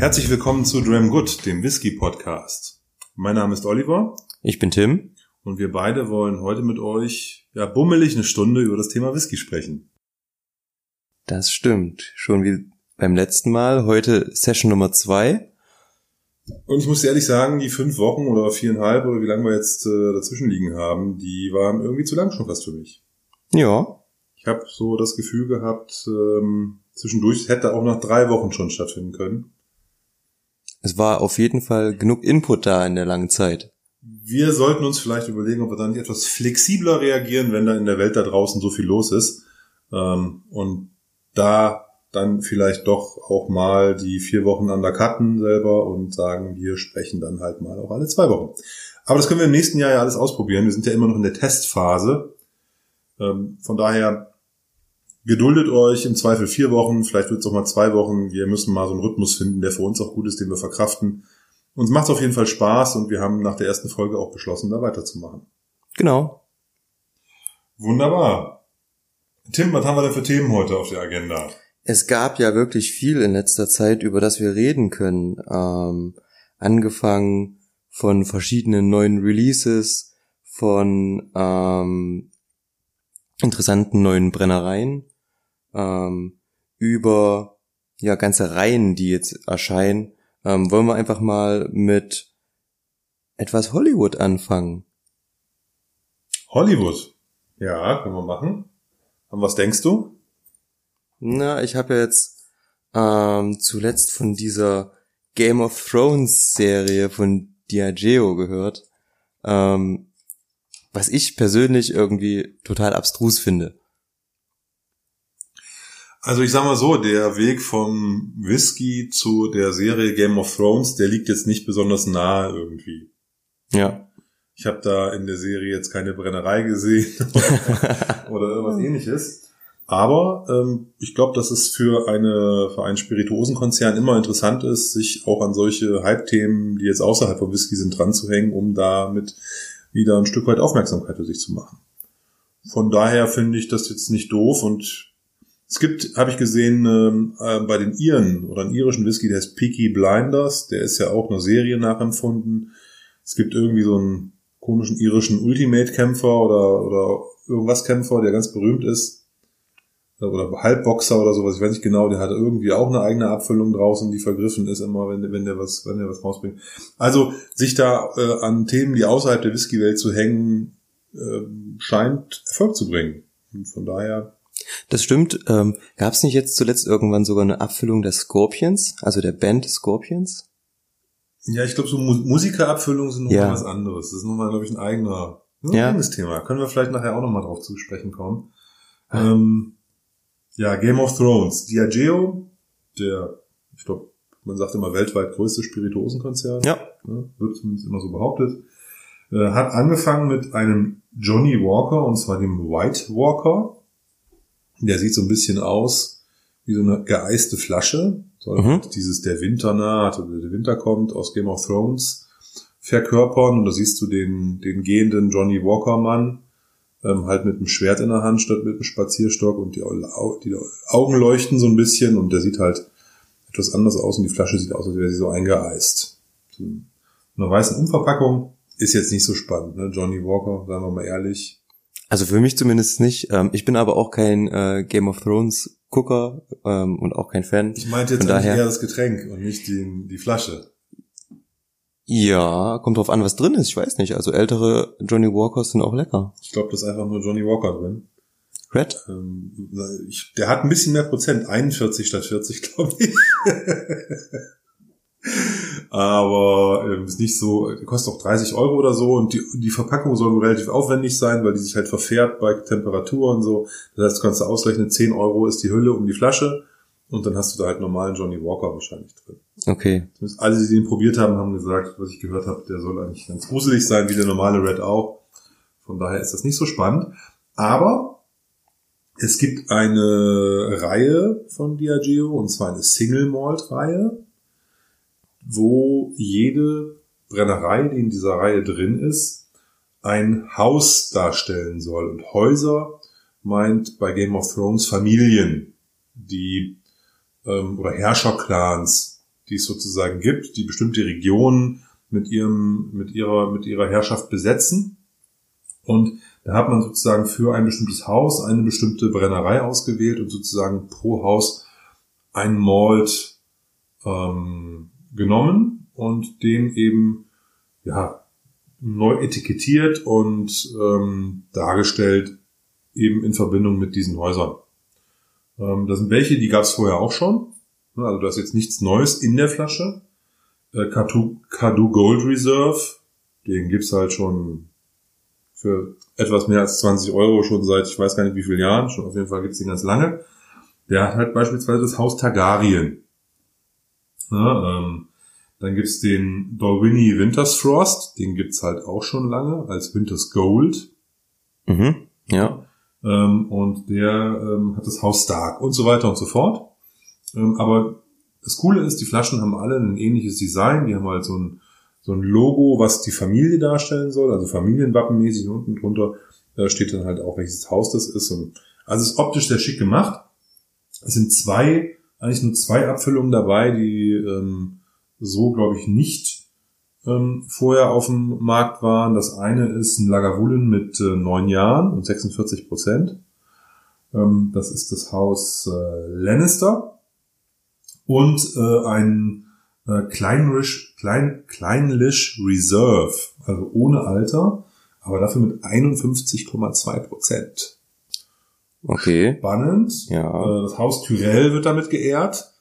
Herzlich willkommen zu Dram Good, dem Whisky Podcast. Mein Name ist Oliver. Ich bin Tim. Und wir beide wollen heute mit euch, ja, bummelig eine Stunde über das Thema Whisky sprechen. Das stimmt. Schon wie beim letzten Mal. Heute Session Nummer zwei. Und ich muss ehrlich sagen, die fünf Wochen oder viereinhalb oder wie lange wir jetzt äh, dazwischen liegen haben, die waren irgendwie zu lang schon fast für mich. Ja. Ich habe so das Gefühl gehabt, ähm, zwischendurch hätte auch nach drei Wochen schon stattfinden können. Es war auf jeden Fall genug Input da in der langen Zeit. Wir sollten uns vielleicht überlegen, ob wir dann etwas flexibler reagieren, wenn da in der Welt da draußen so viel los ist. Ähm, und da dann vielleicht doch auch mal die vier Wochen undercutten selber und sagen, wir sprechen dann halt mal auch alle zwei Wochen. Aber das können wir im nächsten Jahr ja alles ausprobieren. Wir sind ja immer noch in der Testphase. Ähm, von daher geduldet euch im Zweifel vier Wochen, vielleicht wird es auch mal zwei Wochen. Wir müssen mal so einen Rhythmus finden, der für uns auch gut ist, den wir verkraften. Uns macht es auf jeden Fall Spaß und wir haben nach der ersten Folge auch beschlossen, da weiterzumachen. Genau. Wunderbar. Tim, was haben wir denn für Themen heute auf der Agenda? Es gab ja wirklich viel in letzter Zeit, über das wir reden können. Ähm, angefangen von verschiedenen neuen Releases, von ähm, interessanten neuen Brennereien, ähm, über ja ganze Reihen, die jetzt erscheinen. Ähm, wollen wir einfach mal mit etwas Hollywood anfangen? Hollywood. Ja, können wir machen. Und was denkst du? Na, ich habe jetzt ähm, zuletzt von dieser Game of Thrones Serie von Diageo gehört, ähm, was ich persönlich irgendwie total abstrus finde. Also ich sag mal so, der Weg vom Whisky zu der Serie Game of Thrones, der liegt jetzt nicht besonders nahe irgendwie. Ja. Ich habe da in der Serie jetzt keine Brennerei gesehen oder, irgendwas ähnliches. Aber ähm, ich glaube, dass es für, eine, für einen Spirituosenkonzern immer interessant ist, sich auch an solche Hype-Themen, die jetzt außerhalb von Whisky sind, dran zu hängen, um damit wieder ein Stück weit Aufmerksamkeit für sich zu machen. Von daher finde ich das jetzt nicht doof und es gibt, habe ich gesehen, ähm, äh, bei den Iren oder einen irischen Whisky, der heißt Peaky Blinders, der ist ja auch einer Serie nachempfunden. Es gibt irgendwie so einen komischen irischen Ultimate-Kämpfer oder, oder irgendwas Kämpfer, der ganz berühmt ist. Oder Halbboxer oder sowas, ich weiß nicht genau, der hat irgendwie auch eine eigene Abfüllung draußen, die vergriffen ist immer, wenn, wenn der was, wenn der was rausbringt. Also sich da äh, an Themen, die außerhalb der Whisky-Welt zu hängen, äh, scheint Erfolg zu bringen. Und von daher das stimmt. Ähm, Gab es nicht jetzt zuletzt irgendwann sogar eine Abfüllung der Scorpions, also der Band Scorpions? Ja, ich glaube, so Mu Musikerabfüllungen sind nochmal ja. was anderes. Das ist nochmal, glaube ich, ein eigener, ein ja. eigenes Thema. Können wir vielleicht nachher auch nochmal drauf zu sprechen kommen. Ja. Ähm, ja, Game of Thrones. Diageo, der, ich glaube, man sagt immer weltweit größte Spirituosenkonzern. Ja. Ne, wird zumindest immer so behauptet. Äh, hat angefangen mit einem Johnny Walker, und zwar dem White Walker. Der sieht so ein bisschen aus wie so eine geeiste Flasche. Soll mhm. dieses der Winter naht oder der Winter kommt aus Game of Thrones verkörpern. Und da siehst du den, den gehenden Johnny Walker Mann, ähm, halt mit einem Schwert in der Hand statt mit einem Spazierstock und die, die Augen leuchten so ein bisschen und der sieht halt etwas anders aus und die Flasche sieht aus, als wäre sie so eingeeist. So eine weißen Umverpackung ist jetzt nicht so spannend, ne? Johnny Walker, sagen wir mal ehrlich. Also für mich zumindest nicht. Ähm, ich bin aber auch kein äh, Game of Thrones Gucker ähm, und auch kein Fan. Ich meinte jetzt daher, eher das Getränk und nicht die, die Flasche. Ja, kommt drauf an, was drin ist. Ich weiß nicht. Also ältere Johnny Walkers sind auch lecker. Ich glaube, da ist einfach nur Johnny Walker drin. Red? Ähm, ich, der hat ein bisschen mehr Prozent, 41 statt 40, glaube ich. Aber ähm, ist nicht so, kostet auch 30 Euro oder so und die, die Verpackung soll relativ aufwendig sein, weil die sich halt verfährt bei Temperatur und so. Das heißt, du kannst du ausrechnen, 10 Euro ist die Hülle um die Flasche und dann hast du da halt normalen Johnny Walker wahrscheinlich drin. Okay. Zumindest alle, die den probiert haben, haben gesagt, was ich gehört habe, der soll eigentlich ganz gruselig sein, wie der normale Red auch. Von daher ist das nicht so spannend. Aber es gibt eine Reihe von Diageo, und zwar eine Single Malt Reihe wo jede Brennerei, die in dieser Reihe drin ist, ein Haus darstellen soll. Und Häuser meint bei Game of Thrones Familien, die ähm, oder Herrscherclans, die es sozusagen gibt, die bestimmte Regionen mit ihrem, mit ihrer, mit ihrer Herrschaft besetzen. Und da hat man sozusagen für ein bestimmtes Haus eine bestimmte Brennerei ausgewählt und sozusagen pro Haus ein Malt ähm, genommen und den eben ja neu etikettiert und ähm, dargestellt eben in Verbindung mit diesen Häusern. Ähm, da sind welche, die gab es vorher auch schon. Also da ist jetzt nichts Neues in der Flasche. Äh, Kadu Gold Reserve, den gibt's halt schon für etwas mehr als 20 Euro schon seit ich weiß gar nicht wie vielen Jahren. Schon auf jeden Fall gibt's den ganz lange. Der hat halt beispielsweise das Haus Targaryen. Ja, ähm, dann gibt's den Dolwini Winters Frost, den gibt's halt auch schon lange als Winters Gold. Mhm, ja. Ähm, und der ähm, hat das Haus Stark und so weiter und so fort. Ähm, aber das Coole ist, die Flaschen haben alle ein ähnliches Design. Die haben halt so ein, so ein Logo, was die Familie darstellen soll, also Familienwappenmäßig. Unten drunter da steht dann halt auch, welches Haus das ist. Und also es ist optisch sehr schick gemacht. Es sind zwei, eigentlich nur zwei Abfüllungen dabei, die ähm, so, glaube ich, nicht ähm, vorher auf dem Markt waren. Das eine ist ein Lagavulin mit äh, neun Jahren und 46 Prozent. Ähm, das ist das Haus äh, Lannister. Und äh, ein äh, Kleinlish, Klein, Kleinlish Reserve, also ohne Alter, aber dafür mit 51,2 Prozent. Okay. Spannend. Ja. Äh, das Haus Tyrell wird damit geehrt.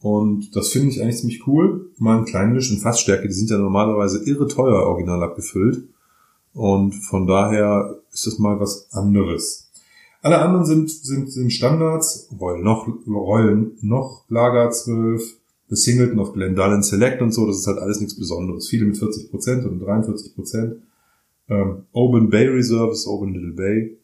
Und das finde ich eigentlich ziemlich cool. Mal ein Kleinlisch in Fassstärke, die sind ja normalerweise irre teuer original abgefüllt. Und von daher ist das mal was anderes. Alle anderen sind, sind, sind Standards, Royal noch, Royal noch Lager 12, The Singleton of Glendalen Select und so, das ist halt alles nichts Besonderes. Viele mit 40% und 43%. Ähm, Oban Bay Reserve ist Oban Little Bay.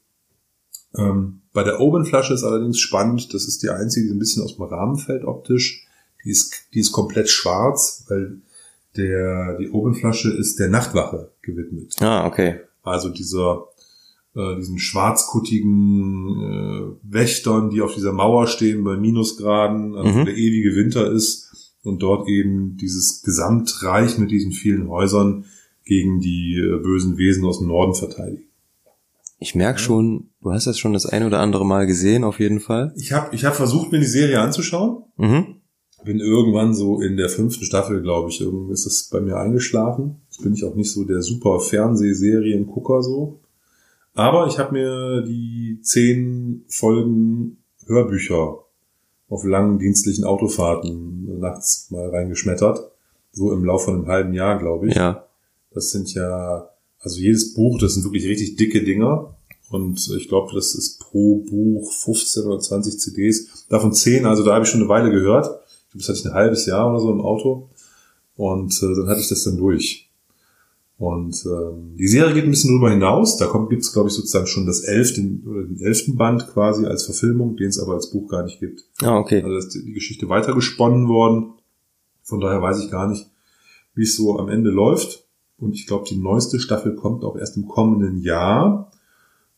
Ähm, bei der Oban-Flasche ist allerdings spannend, das ist die einzige, die ein bisschen aus dem Rahmen fällt optisch. Die ist, die ist komplett schwarz, weil der, die Oban-Flasche ist der Nachtwache gewidmet. Ah, okay. Also dieser, äh, diesen schwarzkuttigen äh, Wächtern, die auf dieser Mauer stehen bei Minusgraden, also Mhm. der ewige Winter ist und dort eben dieses Gesamtreich mit diesen vielen Häusern gegen die äh, bösen Wesen aus dem Norden verteidigen. Ich merk schon, du hast das schon das ein oder andere Mal gesehen, auf jeden Fall. Ich habe ich hab versucht, mir die Serie anzuschauen. Mhm. Bin irgendwann so in der fünften Staffel, glaube ich, irgendwie ist es bei mir eingeschlafen. Jetzt bin ich auch nicht so der super Fernsehseriengucker so. Aber ich habe mir die zehn Folgen Hörbücher auf langen dienstlichen Autofahrten nachts mal reingeschmettert. So im Laufe von einem halben Jahr, glaube ich. Ja. Das sind ja, also jedes Buch, das sind wirklich richtig dicke Dinger. Und ich glaube, das ist pro Buch 15 oder 20 CDs. Davon 10, also da habe ich schon eine Weile gehört. Das hatte ich ein halbes Jahr oder so im Auto. Und äh, dann hatte ich das dann durch. Und ähm, die Serie geht ein bisschen drüber hinaus. Da kommt gibt's glaube ich, sozusagen schon das elfte oder den elften Band quasi als Verfilmung, den es aber als Buch gar nicht gibt. Ah, okay. Also ist die Geschichte weitergesponnen worden. Von daher weiß ich gar nicht, wie es so am Ende läuft. Und ich glaube, die neueste Staffel kommt auch erst im kommenden Jahr.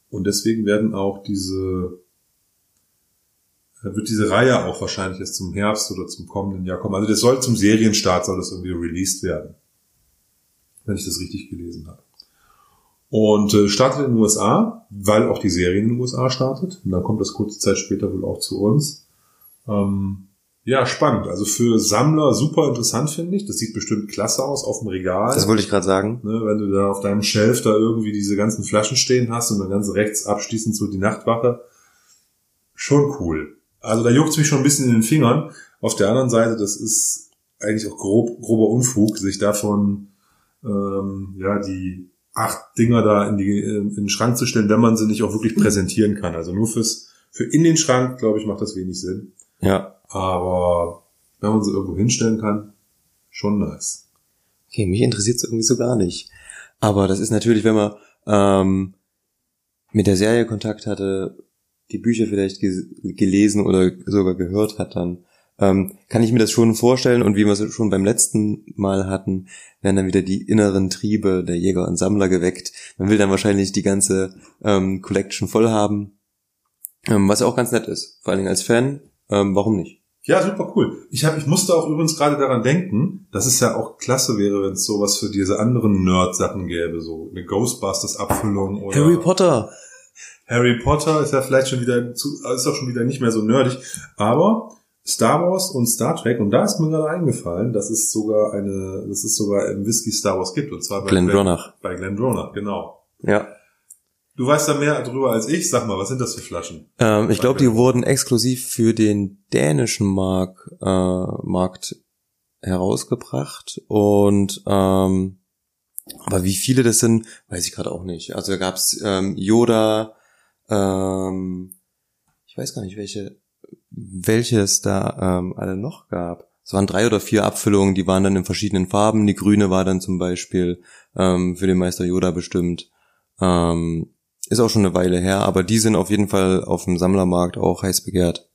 Und deswegen werden auch diese, äh, wird diese Reihe auch wahrscheinlich erst zum Herbst oder zum kommenden Jahr kommen. Also das soll zum Serienstart, soll das irgendwie released werden. Wenn ich das richtig gelesen habe. Und äh, startet in den USA, weil auch die Serie in den USA startet. Und dann kommt das kurze Zeit später wohl auch zu uns. Ähm, ja, spannend. Also für Sammler super interessant, finde ich. Das sieht bestimmt klasse aus auf dem Regal. Das wollte ich gerade sagen. Ne, wenn du da auf deinem Shelf da irgendwie diese ganzen Flaschen stehen hast und dann ganz rechts abschließend so die Nachtwache. Schon cool. Also da juckt's mich schon ein bisschen in den Fingern. Auf der anderen Seite, das ist eigentlich auch grob, grober Unfug, sich davon ähm, ja die acht Dinger da in, die, äh, in den Schrank zu stellen, wenn man sie nicht auch wirklich präsentieren kann. Also nur fürs für in den Schrank, glaube ich, macht das wenig Sinn. Ja. Aber wenn man sie irgendwo hinstellen kann, schon nice. Okay, mich interessiert es irgendwie so gar nicht. Aber das ist natürlich, wenn man ähm, mit der Serie Kontakt hatte, die Bücher vielleicht ge gelesen oder sogar gehört hat, dann ähm, kann ich mir das schon vorstellen. Und wie wir es schon beim letzten Mal hatten, werden dann wieder die inneren Triebe der Jäger und Sammler geweckt. Man will dann wahrscheinlich die ganze ähm, Collection voll haben, ähm, was ja auch ganz nett ist. Vor allen Dingen als Fan, ähm, warum nicht? Ja, super cool. Ich, hab, ich musste auch übrigens gerade daran denken, dass es ja auch klasse wäre, wenn es sowas für diese anderen Nerd-Sachen gäbe, so eine Ghostbusters-Abfüllung oder Harry Potter. Harry Potter ist ja vielleicht schon wieder zu, ist auch schon wieder nicht mehr so nerdig, aber Star Wars und Star Trek und da ist mir gerade eingefallen, dass es sogar eine, dass es sogar im Whisky Star Wars gibt und zwar bei Glenn Glendronach. Bei Glendronach, genau. Ja. Du weißt da mehr drüber als ich. Sag mal, was sind das für Flaschen? Ähm, ich glaube, die wurden exklusiv für den dänischen Mark, äh, Markt herausgebracht und ähm, aber wie viele das sind, weiß ich gerade auch nicht. Also da gab's ähm, Yoda, ähm, ich weiß gar nicht, welche, welche es da ähm, alle noch gab. Es waren drei oder vier Abfüllungen, die waren dann in verschiedenen Farben. Die grüne war dann zum Beispiel ähm, für den Meister Yoda bestimmt. Ähm, ist auch schon eine Weile her, aber die sind auf jeden Fall auf dem Sammlermarkt auch heiß begehrt.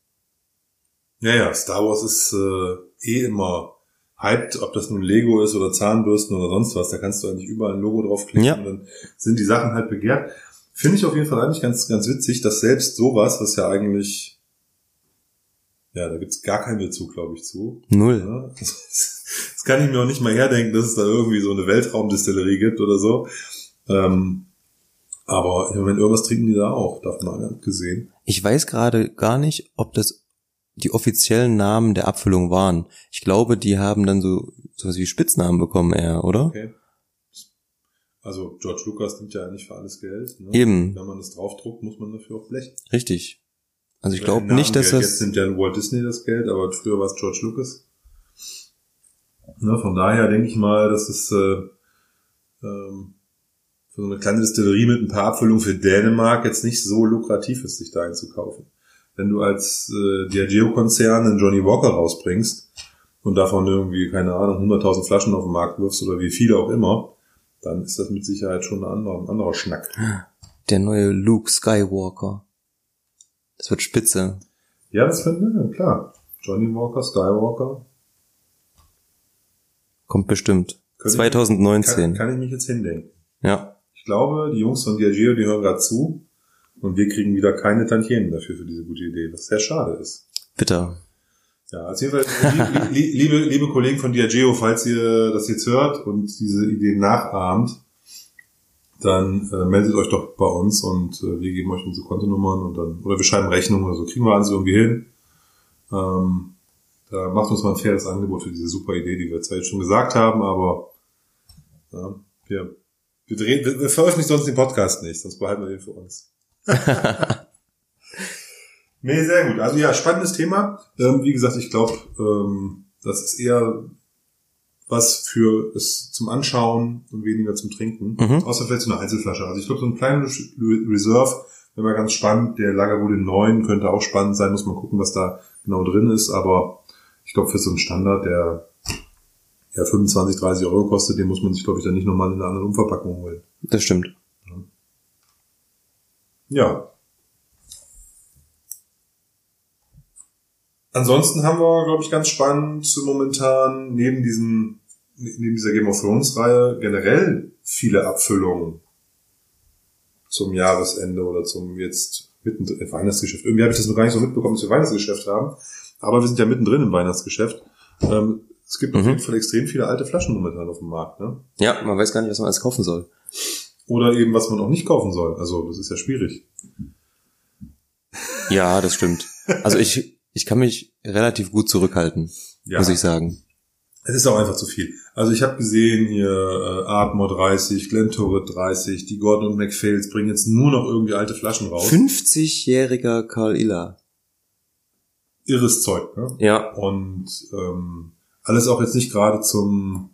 Ja, ja, Star Wars ist äh, eh immer hyped, ob das nun Lego ist oder Zahnbürsten oder sonst was. Da kannst du eigentlich überall ein Logo draufklicken Ja. und dann sind die Sachen halt begehrt. Finde ich auf jeden Fall eigentlich ganz, ganz witzig, dass selbst sowas, was ja eigentlich, ja, da gibt's gar keinen Bezug, glaube ich, zu. Null. Ja, das, das kann ich mir auch nicht mal herdenken, dass es da irgendwie so eine Weltraumdistillerie gibt oder so. Ähm, aber im Moment irgendwas trinken die da auch, davon mal abgesehen. Ich weiß gerade gar nicht, ob das die offiziellen Namen der Abfüllung waren. Ich glaube, die haben dann so sowas wie Spitznamen bekommen eher, oder? Okay. Also George Lucas nimmt ja nicht für alles Geld. Ne? Eben. Wenn man das draufdruckt, muss man dafür auch blechen. Richtig. Also ich Wenn glaube nicht, dass Geld- Jetzt das nimmt ja Walt Disney das Geld, aber früher war es George Lucas. Ne, von daher denke ich mal, dass es äh, ähm, für so eine kleine Distillerie mit ein paar Abfüllungen für Dänemark jetzt nicht so lukrativ ist, sich da einzukaufen. Wenn du als äh, Diageo-Konzern einen Johnny Walker rausbringst und davon irgendwie, keine Ahnung, 100.000 Flaschen auf den Markt wirfst oder wie viele auch immer, dann ist das mit Sicherheit schon ein anderer, ein anderer Schnack. der neue Luke Skywalker. Das wird spitze. Ja, das finde ich, klar. Johnny Walker, Skywalker. Kommt bestimmt. Können- 2019. Kann, kann ich mich jetzt hindenken. Ja. Ich glaube, die Jungs von Diageo, die hören gerade zu und wir kriegen wieder keine Tantiemen dafür für diese gute Idee, was sehr schade ist. Bitter. Ja, auf jeden Fall, li- li- liebe, liebe Kollegen von Diageo, falls ihr das jetzt hört und diese Idee nachahmt, dann äh, meldet euch doch bei uns und äh, wir geben euch unsere Kontonummern und dann, oder wir schreiben Rechnungen oder so, kriegen wir alles irgendwie hin. Ähm, da macht uns mal ein faires Angebot für diese super Idee, die wir zwar jetzt schon gesagt haben, aber ja, wir, wir, drehen, wir, wir veröffentlichen sonst den Podcast nicht, sonst behalten wir den für uns. Nee, sehr gut. Also ja, spannendes Thema. Ähm, wie gesagt, ich glaube, ähm, das ist eher was für es zum Anschauen und weniger zum Trinken. Mhm. Außer vielleicht so eine Einzelflasche. Also ich glaube, so ein kleiner Re- Reserve wäre mal ganz spannend. Der Lagerwohl 9 könnte auch spannend sein. Muss man gucken, was da genau drin ist. Aber ich glaube, für so einen Standard, der ja 25, 30 Euro kostet, den muss man sich, glaube ich, dann nicht nochmal in einer anderen Umverpackung holen. Das stimmt. Ja. Ansonsten haben wir, glaube ich, ganz spannend momentan neben diesem, neben dieser Game of Thrones Reihe generell viele Abfüllungen zum Jahresende oder zum jetzt mittendrin im Weihnachtsgeschäft. Irgendwie habe ich das noch gar nicht so mitbekommen, dass wir Weihnachtsgeschäft haben. Aber wir sind ja mittendrin im Weihnachtsgeschäft. Ähm, es gibt auf Mhm. jeden Fall extrem viele alte Flaschen momentan auf dem Markt, ne? Ja, man weiß gar nicht, was man alles kaufen soll. Oder eben, was man auch nicht kaufen soll. Also, das ist ja schwierig. Ja, das stimmt. Also ich, ich kann mich relativ gut zurückhalten, Ja. muss ich sagen. Es ist auch einfach zu viel. Also ich habe gesehen hier äh, Ardmore 30, Glentorret 30, die Gordon und McPhails bringen jetzt nur noch irgendwie alte Flaschen raus. 50-jähriger Karl Iller. Irres Zeug, ne? Ja. Und ähm, alles auch jetzt nicht gerade zum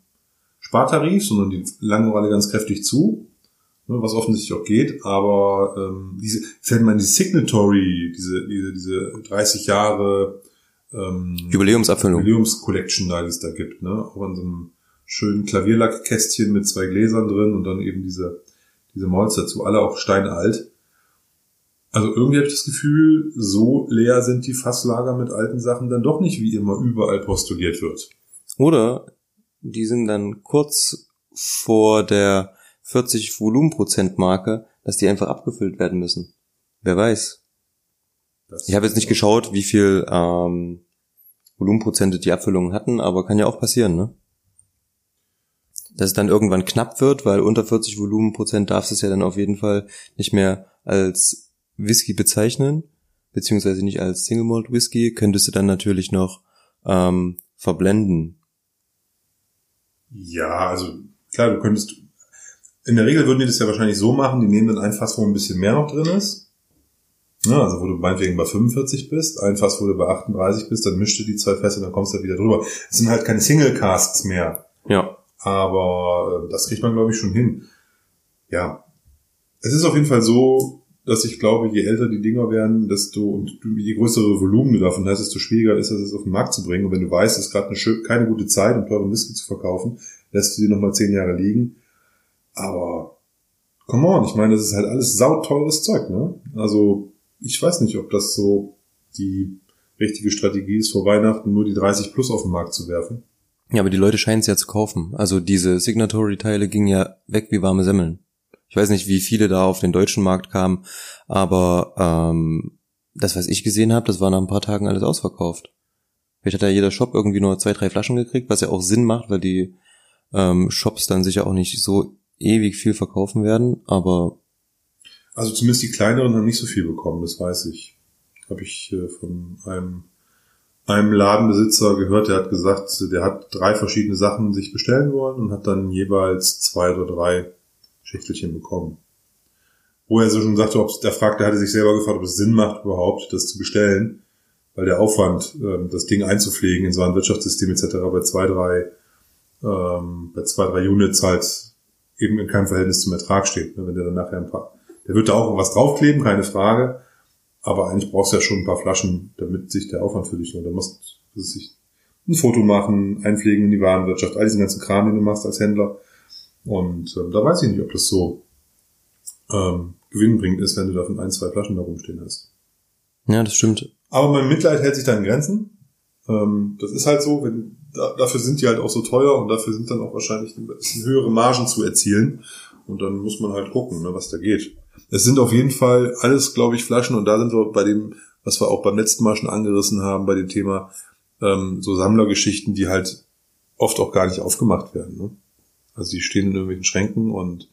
Spartarif, sondern die langen alle ganz kräftig zu, was offensichtlich auch geht. Aber ähm, diese, fällt mir an die Signatory, diese, diese, diese 30 Jahre ähm, Jubiläumsabfüllung. Jubiläums-Collection da, die es da gibt, ne? Auch in so einem schönen Klavierlackkästchen mit zwei Gläsern drin und dann eben diese, diese Malz dazu, alle auch steinalt. Also irgendwie habe ich das Gefühl, so leer sind die Fasslager mit alten Sachen dann doch nicht, wie immer überall postuliert wird. Oder die sind dann kurz vor der 40 Volumenprozent Marke, dass die einfach abgefüllt werden müssen. Wer weiß. Das Ich habe jetzt nicht geschaut, wie viel ähm, Volumenprozente die Abfüllungen hatten, aber kann ja auch passieren, ne? Dass es dann irgendwann knapp wird, weil unter 40 Volumenprozent darfst du es ja dann auf jeden Fall nicht mehr als Whisky bezeichnen, beziehungsweise nicht als Single Malt Whisky, könntest du dann natürlich noch ähm, verblenden. Ja, also klar, du könntest. In der Regel würden die das ja wahrscheinlich so machen, die nehmen dann ein Fass, wo ein bisschen mehr noch drin ist. Ja, also wo du meinetwegen bei 45 bist, ein Fass, wo du bei 38 bist, dann mischst du die zwei Fässer und dann kommst du wieder drüber. Es sind halt keine Single Casts mehr. Ja. Aber äh, das kriegt man, glaube ich, schon hin. Ja. Es ist auf jeden Fall so, dass ich glaube, je älter die Dinger werden, desto und je größere Volumen du davon hast, desto schwieriger ist es, es auf den Markt zu bringen. Und wenn du weißt, es ist gerade eine, keine gute Zeit, um teuren Whisky zu verkaufen, lässt du die nochmal zehn Jahre liegen. Aber come on, ich meine, das ist halt alles sauteures Zeug, ne? Also ich weiß nicht, ob das so die richtige Strategie ist, vor Weihnachten nur die 30 plus auf den Markt zu werfen. Ja, aber die Leute scheinen es ja zu kaufen. Also diese Signatory-Teile gingen ja weg wie warme Semmeln. Ich weiß nicht, wie viele da auf den deutschen Markt kamen, aber ähm, das, was ich gesehen habe, das war nach ein paar Tagen alles ausverkauft. Vielleicht hat ja jeder Shop irgendwie nur zwei, drei Flaschen gekriegt, was ja auch Sinn macht, weil die ähm, Shops dann sicher auch nicht so ewig viel verkaufen werden, aber also zumindest die kleineren haben nicht so viel bekommen, das weiß ich. Habe ich äh, von einem, einem Ladenbesitzer gehört, der hat gesagt, der hat drei verschiedene Sachen sich bestellen wollen und hat dann jeweils zwei oder drei Schächtelchen bekommen. Wo er so schon sagte, ob der fragte, hatte sich selber gefragt, ob es Sinn macht überhaupt, das zu bestellen, weil der Aufwand, ähm, das Ding einzupflegen in so ein Wirtschaftssystem etc. bei zwei, drei, ähm, bei zwei, drei Units halt eben in keinem Verhältnis zum Ertrag steht. Ne? Wenn der dann nachher ein paar, der wird da auch was draufkleben, keine Frage, aber eigentlich brauchst du ja schon ein paar Flaschen, damit sich der Aufwand für dich lohnt. Da musst du sich ein Foto machen, einpflegen in die Warenwirtschaft, all diesen ganzen Kram, den du machst als Händler und ähm, da weiß ich nicht, ob das so ähm, gewinnbringend ist, wenn du davon ein, zwei Flaschen da rumstehen hast. Ja, das stimmt. Aber mein Mitleid hält sich da in Grenzen. Ähm, das ist halt so, wenn, da, dafür sind die halt auch so teuer und dafür sind dann auch wahrscheinlich ein bisschen höhere Margen zu erzielen. Und dann muss man halt gucken, ne, was da geht. Es sind auf jeden Fall alles, glaube ich, Flaschen und da sind wir bei dem, was wir auch beim letzten Mal schon angerissen haben, bei dem Thema ähm, so Sammlergeschichten, die halt oft auch gar nicht aufgemacht werden. Ne? Also die stehen in irgendwelchen Schränken und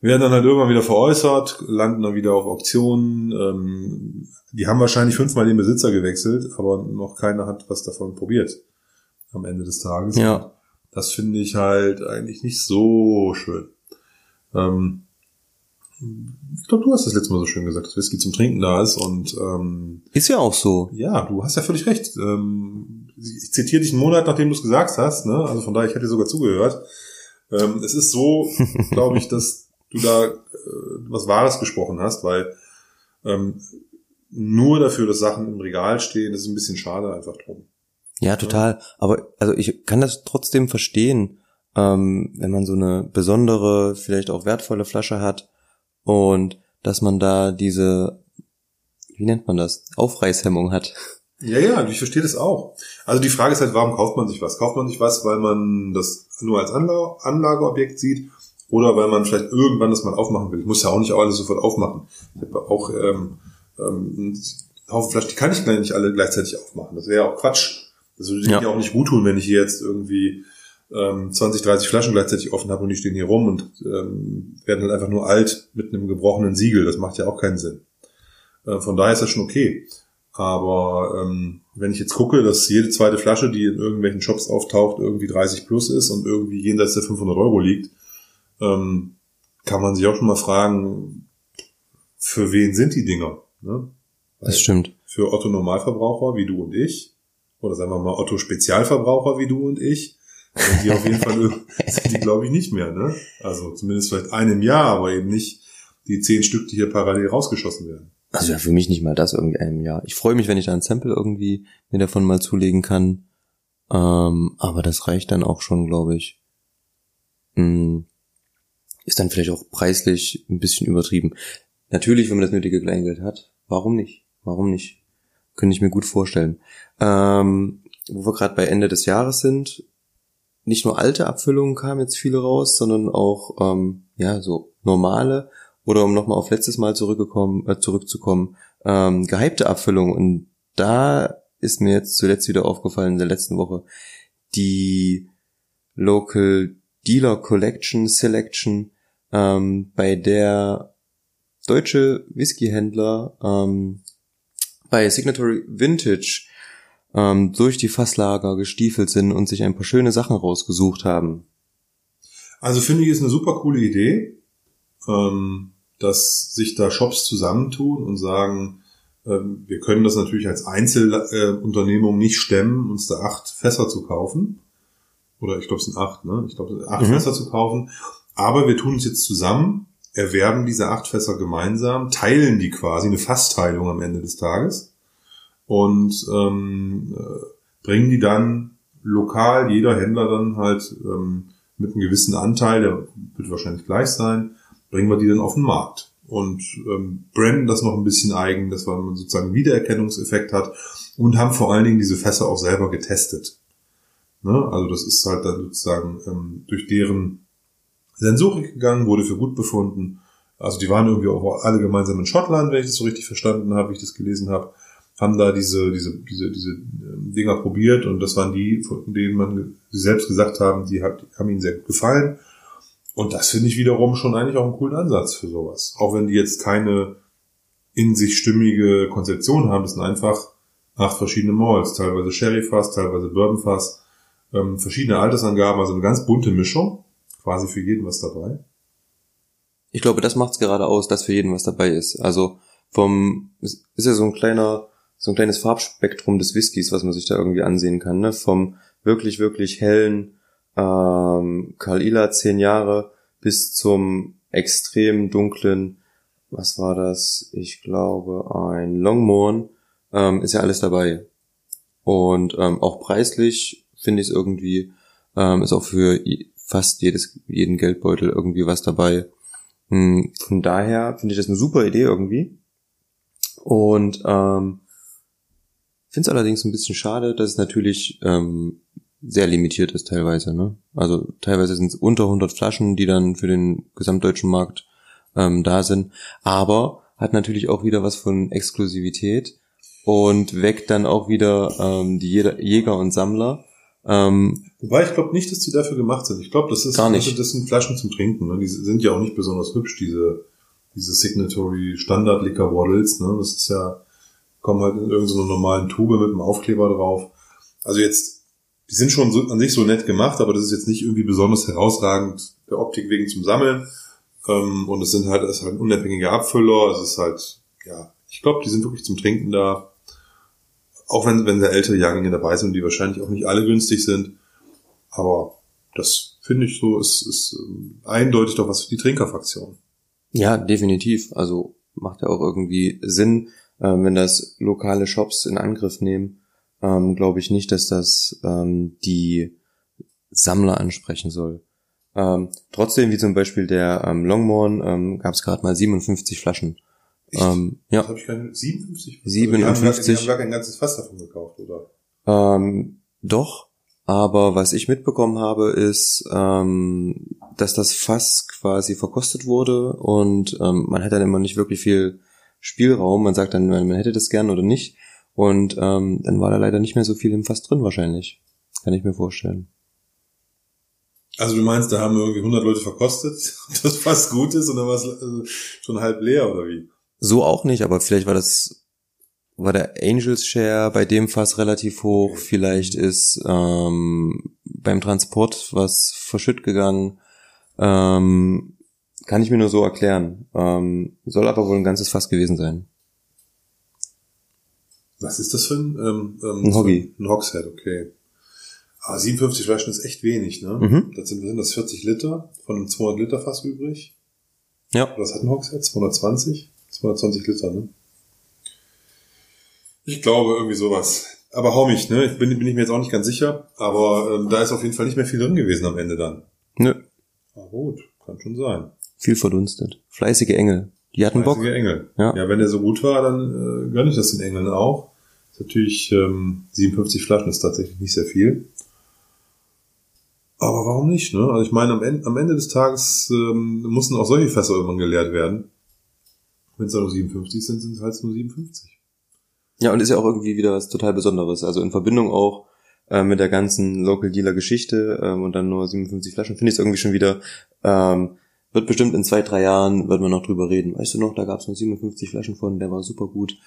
werden dann halt irgendwann wieder veräußert, landen dann wieder auf Auktionen. Ähm, die haben wahrscheinlich fünfmal den Besitzer gewechselt, aber noch keiner hat was davon probiert am Ende des Tages. Ja. Das finde ich halt eigentlich nicht so schön. Ähm, ich glaube, du hast das letzte Mal so schön gesagt, dass Whisky zum Trinken da ist und ähm, ist ja auch so. Ja, du hast ja völlig recht. Ähm, ich zitiere dich einen Monat, nachdem du es gesagt hast, ne? Also von daher, ich hätte dir sogar zugehört. Ähm, es ist so, glaube ich, dass du da äh, was Wahres gesprochen hast, weil ähm, nur dafür, dass Sachen im Regal stehen, ist ein bisschen schade einfach drum. Ja, total. Aber also ich kann das trotzdem verstehen, ähm, wenn man so eine besondere, vielleicht auch wertvolle Flasche hat und dass man da diese, wie nennt man das, Aufreißhemmung hat. Ja, ja, ich verstehe das auch. Also die Frage ist halt, warum kauft man sich was? Kauft man sich was, weil man das nur als Anla Anlageobjekt sieht oder weil man vielleicht irgendwann das mal aufmachen will? Ich muss ja auch nicht alles sofort aufmachen. Ich habe auch ähm, ähm, Haufen Flaschen, die kann ich nicht alle gleichzeitig aufmachen. Das wäre ja auch Quatsch. Das würde ja. auch nicht gut tun, wenn ich hier jetzt irgendwie ähm, 20, 30 Flaschen gleichzeitig offen habe und die stehen hier rum und ähm, werden halt einfach nur alt mit einem gebrochenen Siegel. Das macht ja auch keinen Sinn. Äh, von daher ist das schon okay. Aber ähm, wenn ich jetzt gucke, dass jede zweite Flasche, die in irgendwelchen Shops auftaucht, irgendwie 30 plus ist und irgendwie jenseits der 500 Euro liegt, ähm, kann man sich auch schon mal fragen, für wen sind die Dinger? Ne? Das stimmt. Für Otto Normalverbraucher wie du und ich, oder sagen wir mal Otto Spezialverbraucher wie du und ich, sind die auf jeden Fall, sind die glaube ich nicht mehr, ne? Also zumindest vielleicht einem Jahr, aber eben nicht die zehn Stück, die hier parallel rausgeschossen werden. Also ja, für mich nicht mal das irgendwie einem Jahr. Ich freue mich, wenn ich da ein Sample irgendwie mir davon mal zulegen kann. Ähm, aber das reicht dann auch schon, glaube ich. Hm, ist dann vielleicht auch preislich ein bisschen übertrieben. Natürlich, wenn man das nötige Kleingeld hat. Warum nicht? Warum nicht? Könnte ich mir gut vorstellen. Ähm, wo wir gerade bei Ende des Jahres sind, nicht nur alte Abfüllungen kamen jetzt viele raus, sondern auch ähm, ja so normale oder um nochmal auf letztes Mal zurückgekommen, äh, zurückzukommen, ähm, gehypte Abfüllung. Und da ist mir jetzt zuletzt wieder aufgefallen in der letzten Woche, die Local Dealer Collection Selection, ähm, bei der deutsche Whiskyhändler ähm, bei Signatory Vintage ähm, durch die Fasslager gestiefelt sind und sich ein paar schöne Sachen rausgesucht haben. Also finde ich, ist eine super coole Idee, ähm, dass sich da Shops zusammentun und sagen, ähm, wir können das natürlich als Einzelunternehmung nicht stemmen, uns da acht Fässer zu kaufen. Oder ich glaube, es sind acht, ne? Ich glaube, acht mhm. Fässer zu kaufen. Aber wir tun uns jetzt zusammen, erwerben diese acht Fässer gemeinsam, teilen die quasi, eine Fassteilung am Ende des Tages und ähm, äh, bringen die dann lokal, jeder Händler dann halt ähm, mit einem gewissen Anteil, der wird wahrscheinlich gleich sein, bringen wir die dann auf den Markt und ähm, branden das noch ein bisschen eigen, dass man sozusagen einen Wiedererkennungseffekt hat und haben vor allen Dingen diese Fässer auch selber getestet. Ne? Also das ist halt dann sozusagen ähm, durch deren Sensorik gegangen, wurde für gut befunden. Also die waren irgendwie auch alle gemeinsam in Schottland, wenn ich das so richtig verstanden habe, wie ich das gelesen habe, haben da diese, diese, diese, diese ähm, Dinger probiert und das waren die, von denen man sie selbst gesagt haben, die, hat, die haben ihnen sehr gut gefallen. Und das finde ich wiederum schon eigentlich auch einen coolen Ansatz für sowas. Auch wenn die jetzt keine in sich stimmige Konzeption haben, das sind einfach acht verschiedene Malls, teilweise Sherry-Fass, teilweise Bourbon-Fass, ähm, verschiedene Altersangaben, also eine ganz bunte Mischung quasi für jeden was dabei. Ich glaube, das macht's gerade aus, dass für jeden was dabei ist. Also vom ist ja so ein kleiner so ein kleines Farbspektrum des Whiskys, was man sich da irgendwie ansehen kann, ne? Vom wirklich wirklich hellen ähm, Karl Ila zehn Jahre bis zum extrem dunklen, was war das? Ich glaube ein Longmorn ähm, ist ja alles dabei. Und ähm, auch preislich finde ich es irgendwie ähm, ist auch für fast jedes, jeden Geldbeutel irgendwie was dabei. Hm, von daher finde ich das eine super Idee irgendwie. Und ähm, finde es allerdings ein bisschen schade, dass es natürlich ähm, sehr limitiert ist teilweise. Ne? Also teilweise sind es unter 100 Flaschen, die dann für den gesamtdeutschen Markt ähm, da sind. Aber hat natürlich auch wieder was von Exklusivität und weckt dann auch wieder ähm, die Jäger und Sammler ähm, Wobei ich glaube nicht, dass die dafür gemacht sind. Ich glaube, das ist gar nicht. Also das sind Flaschen zum Trinken. Ne? Die sind ja auch nicht besonders hübsch, diese, diese Signatory Standard Liquor Waddles. Ne? Das ist ja, kommen halt in irgendeiner normalen Tube mit einem Aufkleber drauf. Also jetzt, die sind schon so, an sich so nett gemacht, aber das ist jetzt nicht irgendwie besonders herausragend der Optik wegen zum Sammeln. Ähm, und es sind halt, es ist halt ein unabhängiger Abfüller. Es ist halt, ja, ich glaube, die sind wirklich zum Trinken da. Auch wenn, wenn da ältere Jahrgänge dabei sind, die wahrscheinlich auch nicht alle günstig sind. Aber das finde ich so, ist, ist ähm, eindeutig doch was für die Trinkerfraktion. Ja, definitiv. Also macht ja auch irgendwie Sinn, äh, wenn das lokale Shops in Angriff nehmen. Ähm, Glaube ich nicht, dass das ähm, die Sammler ansprechen soll. Ähm, trotzdem, wie zum Beispiel der ähm, Longmorn, ähm, gab es gerade mal 57 Flaschen. Ähm, ja. Habe ich keine 57? 57. Also die haben, gar kein ganzes Fass davon gekauft, oder? Ähm, doch, aber was ich mitbekommen habe, ist, ähm, dass das Fass quasi verkostet wurde und ähm, man hat dann immer nicht wirklich viel Spielraum. Man sagt dann, man hätte das gern oder nicht. Und ähm, dann war da leider nicht mehr so viel im Fass drin wahrscheinlich. Kann ich mir vorstellen. Also du meinst, da haben irgendwie 100 Leute verkostet, das Fass gut ist und dann war es also schon halb leer oder wie? So auch nicht, aber vielleicht war das, war der Angels Share bei dem Fass relativ hoch. Vielleicht ist ähm, beim Transport was verschütt gegangen. Ähm, kann ich mir nur so erklären. Ähm, soll aber wohl ein ganzes Fass gewesen sein. Was ist das für ein? Ähm, ähm, ein Hobby. Ein Hogshead, okay. Aber 57 Flaschen ist echt wenig, ne? Mhm. Das sind, sind das 40 Liter von einem 200 Liter Fass übrig. Ja. Was hat ein Hogshead? 220? 220 Liter, ne? Ich glaube, irgendwie sowas. Aber hau mich, ne? Ich bin, bin ich mir jetzt auch nicht ganz sicher. Aber ähm, da ist auf jeden Fall nicht mehr viel drin gewesen am Ende dann. Nö. Na gut, kann schon sein. Viel verdunstet. Fleißige Engel. Die hatten Fleißige Bock. Engel. Ja. ja, wenn der so gut war, dann äh, gönne ich das den Engeln auch. Ist natürlich ähm, 57 Flaschen ist tatsächlich nicht sehr viel. Aber warum nicht, ne? Also ich meine, am Ende, am Ende des Tages ähm, mussten auch solche Fässer irgendwann geleert werden. Wenn es nur 57 sind, sind es halt nur 57. Ja, und ist ja auch irgendwie wieder was total Besonderes. Also in Verbindung auch äh, mit der ganzen Local Dealer Geschichte ähm, und dann nur 57 Flaschen, finde ich es irgendwie schon wieder, ähm, wird bestimmt in zwei, drei Jahren, wird man noch drüber reden. Weißt du noch, da gab es noch 57 Flaschen von, der war super gut.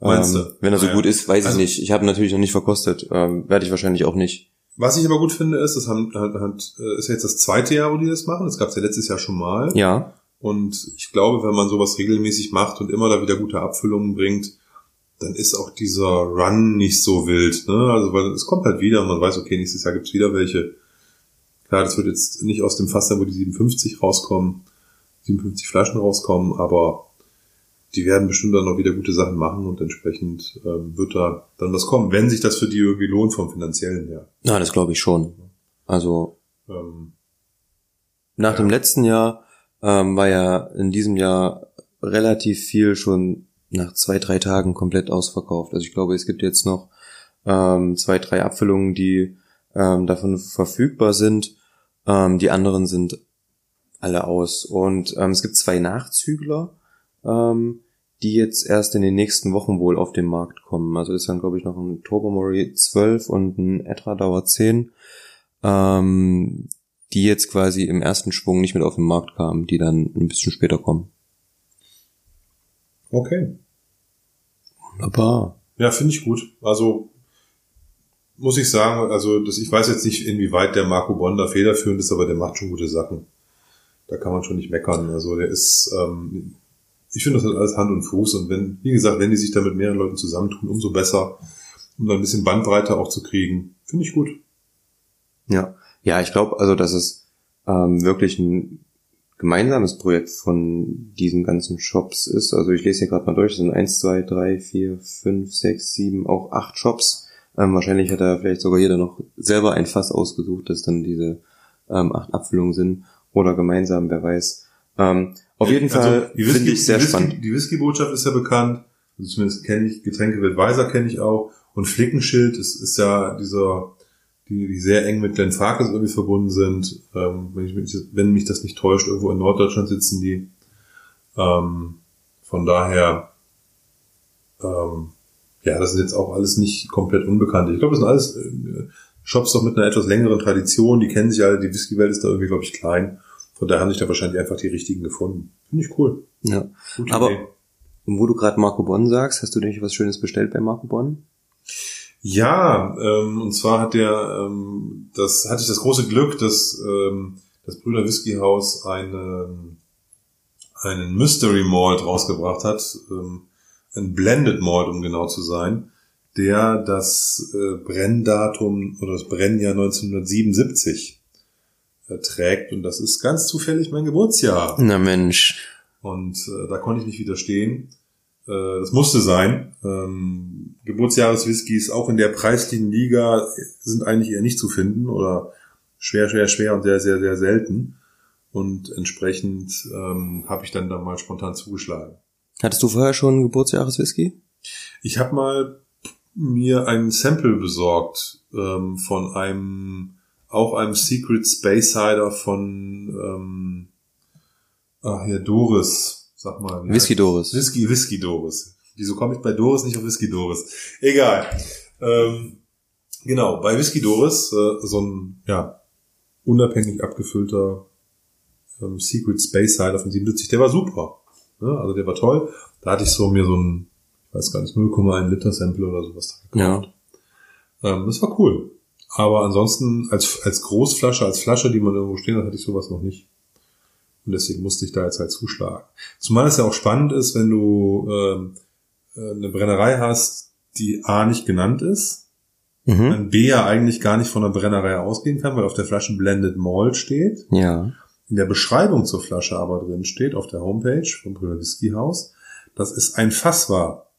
Meinst ähm, du? Wenn er so ja. gut ist, weiß Also- ich nicht. Ich habe natürlich noch nicht verkostet. Ähm, Werde ich wahrscheinlich auch nicht. Was ich aber gut finde, ist, das haben, hat, hat, ist ja jetzt das zweite Jahr, wo die das machen. Das gab es ja letztes Jahr schon mal. Ja. Und ich glaube, wenn man sowas regelmäßig macht und immer da wieder gute Abfüllungen bringt, dann ist auch dieser Run nicht so wild. Ne? Also weil es kommt halt wieder und man weiß, okay, nächstes Jahr gibt's wieder welche. Klar, das wird jetzt nicht aus dem Fass sein, wo die 57 rauskommen, 57 Flaschen rauskommen, aber die werden bestimmt dann noch wieder gute Sachen machen und entsprechend ähm, wird da dann was kommen, wenn sich das für die irgendwie lohnt vom finanziellen her. Na, das glaube ich schon. Also Ähm, nach Ja. dem letzten Jahr ähm, war ja in diesem Jahr relativ viel schon nach zwei, drei Tagen komplett ausverkauft. Also ich glaube, es gibt jetzt noch ähm, zwei, drei Abfüllungen, die ähm, davon verfügbar sind. Ähm, die anderen sind alle aus. Und ähm, es gibt zwei Nachzügler, ähm, die jetzt erst in den nächsten Wochen wohl auf den Markt kommen. Also ist dann, glaube ich, noch ein Tobermory 12 und ein Etradauer 10. Ähm, die jetzt quasi im ersten Schwung nicht mit auf den Markt kamen, die dann ein bisschen später kommen. okay. Wunderbar. Ja, finde ich gut. Also muss ich sagen, also das, ich weiß jetzt nicht, inwieweit der Marco Bonda federführend ist, aber der macht schon gute Sachen. Da kann man schon nicht meckern. Also der ist, ähm, ich finde, das hat alles Hand und Fuß. Und wenn, wie gesagt, wenn die sich da mit mehreren Leuten zusammentun, umso besser, um da ein bisschen Bandbreite auch zu kriegen. Finde ich gut. Ja, ja, ich glaube also, dass es ähm, wirklich ein gemeinsames Projekt von diesen ganzen Shops ist. Also ich lese hier gerade mal durch, es sind eins, zwei, drei, vier, fünf, sechs, sieben, auch acht Shops. Ähm, wahrscheinlich hat da vielleicht sogar jeder noch selber ein Fass ausgesucht, dass dann diese ähm, acht Abfüllungen sind oder gemeinsam, wer weiß. Ähm, auf jeden Also, Fall finde ich sehr die Whisky, spannend. Die Whisky-Botschaft ist ja bekannt. Also zumindest kenne ich, Getränke Weiser kenne ich auch. Und Flickenschild ist, ist ja dieser, die, die sehr eng mit Glenn Farkas irgendwie verbunden sind. Ähm, wenn, ich, mich- wenn mich das nicht täuscht, irgendwo in Norddeutschland sitzen die. Ähm, von daher, ähm, ja, das sind jetzt auch alles nicht komplett Unbekannte. Ich glaube, das sind alles äh, Shops doch mit einer etwas längeren Tradition. Die kennen sich alle. Die Whisky-Welt ist da irgendwie, glaube ich, klein. Von daher haben sich da wahrscheinlich einfach die richtigen gefunden. Finde ich cool. Ja. Gute Aber Idee. Wo du gerade Marco Bonn sagst, hast du dir was Schönes bestellt bei Marco Bonn? Ja, ähm, und zwar hat der, ähm, das hatte ich das große Glück, dass ähm, das Brüder Whisky Haus einen, einen Mystery Malt rausgebracht hat, ähm, ein Blended Malt, um genau zu sein, der das äh, Brenndatum oder das Brennjahr 1977 äh, trägt und das ist ganz zufällig mein Geburtsjahr. Na Mensch. Und äh, da konnte ich nicht widerstehen. Äh, das musste sein. Ähm, Geburtsjahreswhiskys auch in der preislichen Liga sind eigentlich eher nicht zu finden oder schwer, schwer, schwer und sehr, sehr, sehr selten. Und entsprechend ähm, habe ich dann da mal spontan zugeschlagen. Hattest du vorher schon Geburtsjahreswhisky? Ich habe mal mir ein Sample besorgt ähm, von einem, auch einem Secret Space Cider von ähm, ach hier, Doris, sag mal. wie Whisky Doris. Whisky, Whisky Doris. Wieso komme ich bei Doris nicht auf Whisky Doris? Egal. Ähm, genau, bei Whisky Doris, äh, so ein, ja, unabhängig abgefüllter ähm, Secret Space Cider von 77, der war super. Ne? Also der war toll. Da hatte ich so mir so ein, ich weiß gar nicht, 0,1 Liter Sample oder sowas da gekauft. Ähm, das war cool. Aber ansonsten als, als Großflasche, als Flasche, die man irgendwo stehen hat, hatte ich sowas noch nicht. Und deswegen musste ich da jetzt halt zuschlagen. Zumal es ja auch spannend ist, wenn du ähm, äh, eine Brennerei hast, die A nicht genannt ist, Mhm. dann B ja eigentlich gar nicht von der Brennerei ausgehen kann, weil auf der Flasche Blended Malt steht. Ja. In der Beschreibung zur Flasche aber drin steht, auf der Homepage vom Brüder Whisky Haus, dass es ein Fass war,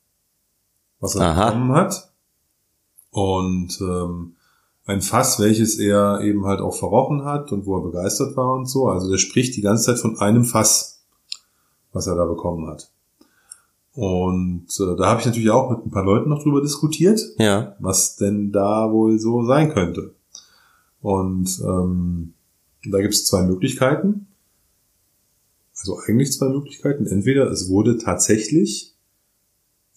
was er Aha. bekommen hat. Und ähm, ein Fass, welches er eben halt auch verrochen hat und wo er begeistert war und so. Also der spricht die ganze Zeit von einem Fass, was er da bekommen hat. Und äh, da habe ich natürlich auch mit ein paar Leuten noch drüber diskutiert Ja. was denn da wohl so sein könnte. Und ähm, da gibt es zwei Möglichkeiten. Also eigentlich zwei Möglichkeiten. Entweder es wurde tatsächlich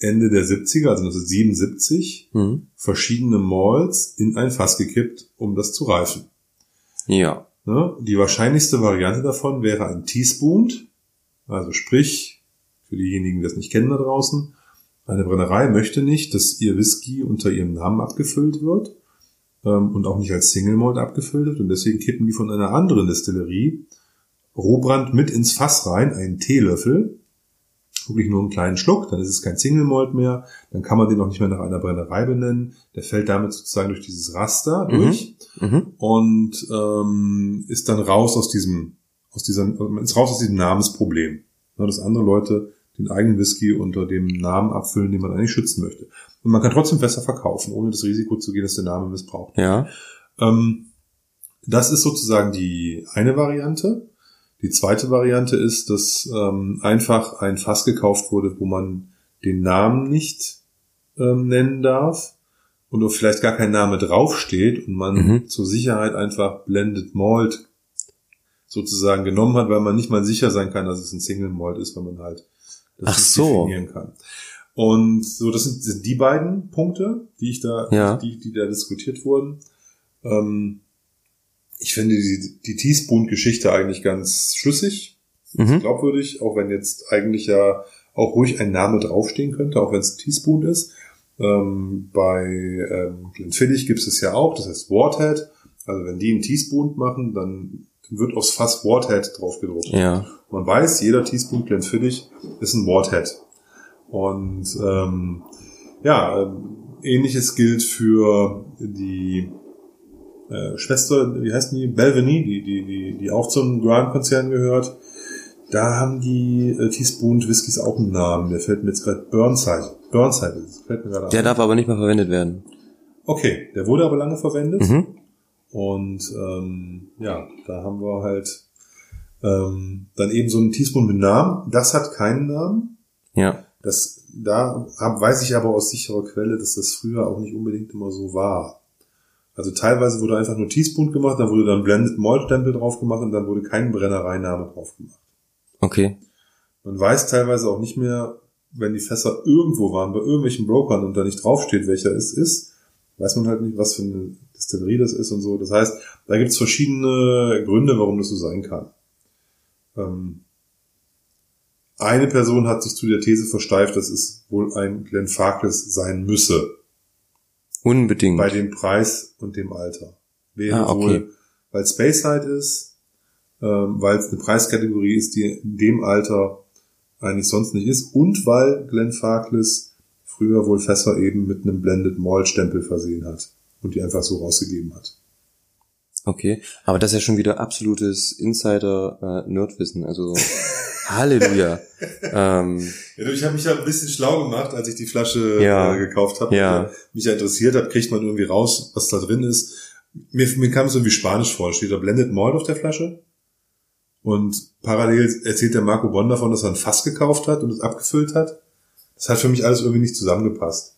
Ende der 70er, also 1977, Mhm. verschiedene Malls in ein Fass gekippt, um das zu reifen. Ja. Ne? Die wahrscheinlichste Variante davon wäre ein Teaspoon, also sprich, für diejenigen, die das nicht kennen da draußen, eine Brennerei möchte nicht, dass ihr Whisky unter ihrem Namen abgefüllt wird ähm, und auch nicht als Single Malt abgefüllt wird und deswegen kippen die von einer anderen Destillerie Rohbrand mit ins Fass rein, einen Teelöffel, wirklich nur einen kleinen Schluck, dann ist es kein Single Malt mehr, dann kann man den auch nicht mehr nach einer Brennerei benennen, der fällt damit sozusagen durch dieses Raster durch Mhm. und ähm, ist dann raus aus diesem, aus dieser, ist raus aus diesem Namensproblem. Ja, dass andere Leute den eigenen Whisky unter dem Namen abfüllen, den man eigentlich schützen möchte. Und man kann trotzdem Fässer verkaufen, ohne das Risiko zu gehen, dass der Name missbraucht. Ja. Ähm, das ist sozusagen die eine Variante. Die zweite Variante ist, dass ähm, einfach ein Fass gekauft wurde, wo man den Namen nicht ähm, nennen darf und auch vielleicht gar kein Name draufsteht und man Mhm. zur Sicherheit einfach Blended Malt sozusagen genommen hat, weil man nicht mal sicher sein kann, dass es ein Single Malt ist, weil man halt das Ach so. definieren kann. Und so, das sind, sind die beiden Punkte, die ich da, Ja. die, die da diskutiert wurden. Ähm, ich finde die, die Teaspoon-Geschichte eigentlich ganz schlüssig, Mhm. glaubwürdig, auch wenn jetzt eigentlich ja auch ruhig ein Name draufstehen könnte, auch wenn es Teaspoon ist. Ähm, bei ähm, Glenfiddich gibt es ja auch, das heißt Warthead. Also wenn die einen Teaspoon machen, dann wird aufs Fass Warthead drauf gedruckt. Ja. Man weiß, jeder Teaspoon Glenfiddich ist ein Warthead. Und ähm, ja, ähm, ähnliches gilt für die äh, Schwester, wie heißt die? Belveny, die, die, die, die auch zum Grand-Konzern gehört. Da haben die äh, Teaspoon Whiskys auch einen Namen. Der fällt mir jetzt gerade Burnside. Burnside, das fällt mir gerade Der ein. darf aber nicht mehr verwendet werden. Okay, der wurde aber lange verwendet. Mhm. Und ähm, ja, da haben wir halt ähm, dann eben so einen Teaspoon mit Namen. Das hat keinen Namen. Ja. Das, da hab, weiß ich aber aus sicherer Quelle, dass das früher auch nicht unbedingt immer so war. Also teilweise wurde einfach nur Teaspoon gemacht, dann wurde dann Blended Malt Stempel drauf gemacht und dann wurde kein Brennereiname drauf gemacht. Okay. Man weiß teilweise auch nicht mehr, wenn die Fässer irgendwo waren, bei irgendwelchen Brokern und da nicht draufsteht, welcher es ist, weiß man halt nicht, was für eine Distillerie das ist und so. Das heißt, da gibt es verschiedene Gründe, warum das so sein kann. Ähm, eine Person hat sich zu der These versteift, dass es wohl ein Glenfarclas sein müsse, Unbedingt. bei dem Preis und dem Alter. Wäre Ah, okay. wohl, weil Speyside ist, ähm, weil es eine Preiskategorie ist, die in dem Alter eigentlich sonst nicht ist und weil Glenfarclas früher wohl Fässer eben mit einem Blended Malt Stempel versehen hat und die einfach so rausgegeben hat. Okay. Aber das ist ja schon wieder absolutes Insider-Nerdwissen. Also Halleluja. ähm, Ja, ich habe mich ja ein bisschen schlau gemacht, als ich die Flasche Ja. äh, gekauft habe. Ja. Äh, mich ja interessiert hat, kriegt man irgendwie raus, was da drin ist. Mir, mir kam es irgendwie spanisch vor. Steht da Blended Malt auf der Flasche. Und parallel erzählt der Marco Bonn davon, dass er ein Fass gekauft hat und es abgefüllt hat. Das hat für mich alles irgendwie nicht zusammengepasst.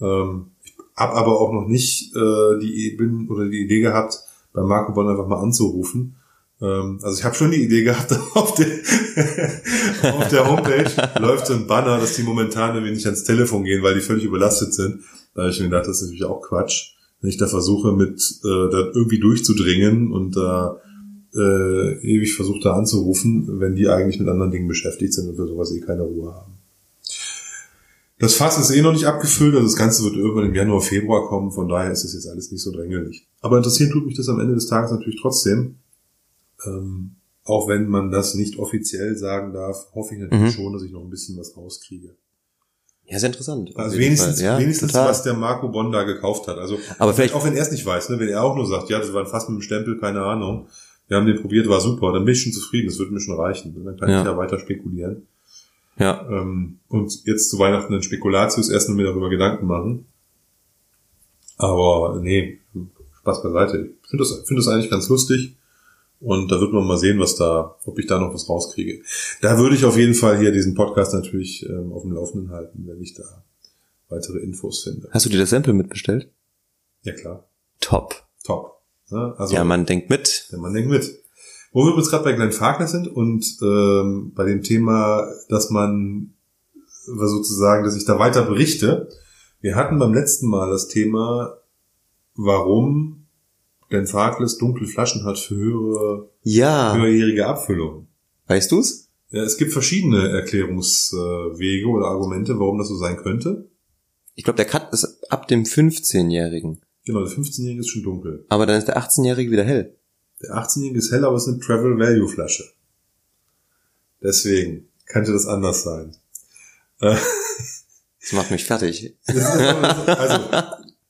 Ähm, ich habe aber auch noch nicht äh, die bin oder die Idee gehabt, bei Marco Bonn einfach mal anzurufen. Ähm, also ich habe schon die Idee gehabt, auf der, auf der Homepage läuft so ein Banner, dass die momentan irgendwie nicht ans Telefon gehen, weil die völlig überlastet sind. Da habe ich mir gedacht, das ist natürlich auch Quatsch. Wenn ich da versuche, mit äh, da irgendwie durchzudringen und da äh, ewig versuche da anzurufen, wenn die eigentlich mit anderen Dingen beschäftigt sind und für sowas eh keine Ruhe haben. Das Fass ist eh noch nicht abgefüllt, also das Ganze wird irgendwann im Januar, Februar kommen, von daher ist das jetzt alles nicht so drängelig. Aber interessieren tut mich das am Ende des Tages natürlich trotzdem. Ähm, auch wenn man das nicht offiziell sagen darf, hoffe ich natürlich Mhm. schon, dass ich noch ein bisschen was rauskriege. ja, sehr interessant. Also wenigstens. Ja, wenigstens total. was der Marco Bonn da gekauft hat. Also Aber vielleicht- auch wenn er es nicht weiß, ne? wenn er auch nur sagt, ja, das war ein Fass mit dem Stempel, keine Ahnung. Wir haben den probiert, war super, dann bin ich schon zufrieden, das wird mir schon reichen. Dann kann Ja. ich ja weiter spekulieren. Ja. Ähm, und jetzt zu Weihnachten ein Spekulatius erst nur mir darüber Gedanken machen. Aber nee, Spaß beiseite. Ich finde das, finde das eigentlich ganz lustig. Und da wird man mal sehen, was da, ob ich da noch was rauskriege. Da würde ich auf jeden Fall hier diesen Podcast natürlich ähm, auf dem Laufenden halten, wenn ich da weitere Infos finde. Hast du dir das Sample mitbestellt? Ja klar, Top. top. Ja, also ja, man denkt mit. der Mann denkt mit. Wo wir jetzt gerade bei Glenn Farkner sind und ähm, bei dem Thema, dass man sozusagen, dass ich da weiter berichte. Wir hatten beim letzten Mal das Thema, warum Glenn Farkless dunkle Flaschen hat für höhere, Ja, höherjährige Abfüllung. weißt du's? Ja, es gibt verschiedene Erklärungswege oder Argumente, warum das so sein könnte. Ich glaube, der Cut ist ab dem 15-Jährigen. Genau, der 15-Jährige ist schon dunkel. Aber dann ist der 18-Jährige wieder hell. Der 18-Jährige ist hell, aber es ist eine Travel Value Flasche. Deswegen könnte das anders sein. Das macht mich fertig. aber- also,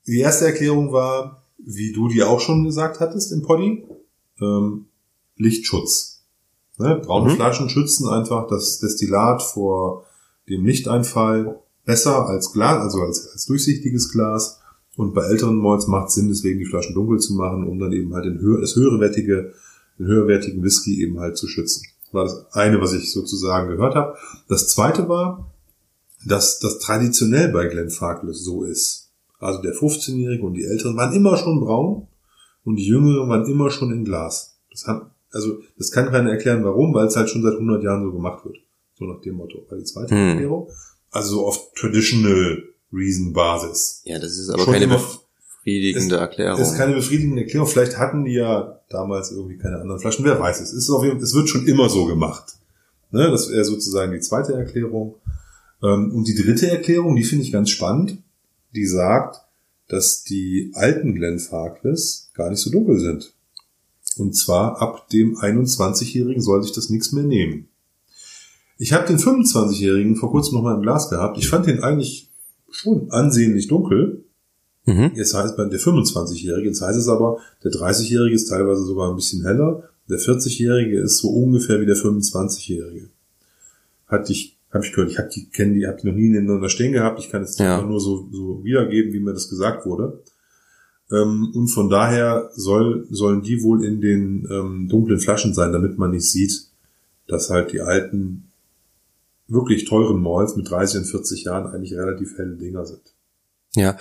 die erste Erklärung war, wie du die auch schon gesagt hattest im Poddy, ähm, Lichtschutz. Ne? Braune Mhm. Flaschen schützen einfach das Destillat vor dem Lichteinfall besser als Glas, also als, als durchsichtiges Glas. Und bei älteren Malls macht es Sinn, deswegen die Flaschen dunkel zu machen, um dann eben halt den, höher, das höherwertige, den höherwertigen Whisky eben halt zu schützen. Das war das eine, was ich sozusagen gehört habe. Das zweite war, dass das traditionell bei Glenn Farkless so ist. Also der 15-Jährige und die Älteren waren immer schon braun und die Jüngeren waren immer schon in Glas. Das hat, also das kann keiner erklären, warum, weil es halt schon seit 100 Jahren so gemacht wird. So nach dem Motto. War die zweite Hm. Erklärung. Also so auf Traditional Reason Basis. Ja, das ist aber Schon keine befriedigende Erklärung. Das ist keine befriedigende Erklärung. Vielleicht hatten die ja damals irgendwie keine anderen Flaschen. Wer weiß es. Es, ist auf jeden, es wird schon immer so gemacht. Ne? Das wäre sozusagen die zweite Erklärung. Ähm, Und die dritte Erklärung, die finde ich ganz spannend. Die sagt, dass die alten Glen Farkless gar nicht so dunkel sind. Und zwar ab dem 21-Jährigen soll sich das nichts mehr nehmen. Ich habe den 25-Jährigen vor kurzem noch mal im Glas gehabt. Ich fand den eigentlich schon ansehnlich dunkel. mhm. Jetzt heißt bei der 25-Jährige, jetzt heißt es aber, der 30-Jährige ist teilweise sogar ein bisschen heller, der 40-Jährige ist so ungefähr wie der 25-Jährige. Hatte ich, habe ich gehört, ich habe die, kenne die, habe die noch nie nebeneinander stehen gehabt, ich kann es Ja. nur so, so wiedergeben, wie mir das gesagt wurde. Ähm, und von daher soll, sollen die wohl in den ähm, dunklen Flaschen sein, damit man nicht sieht, dass halt die alten, wirklich teuren Malls mit 30 und 40 Jahren eigentlich relativ helle Dinger sind. Ja.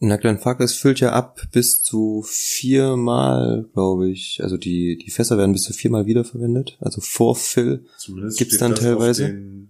Na, Glen Farkless füllt ja ab bis zu viermal, glaube ich. Also die, die Fässer werden bis zu viermal wiederverwendet. Also Vorfill. Gibt's dann teilweise?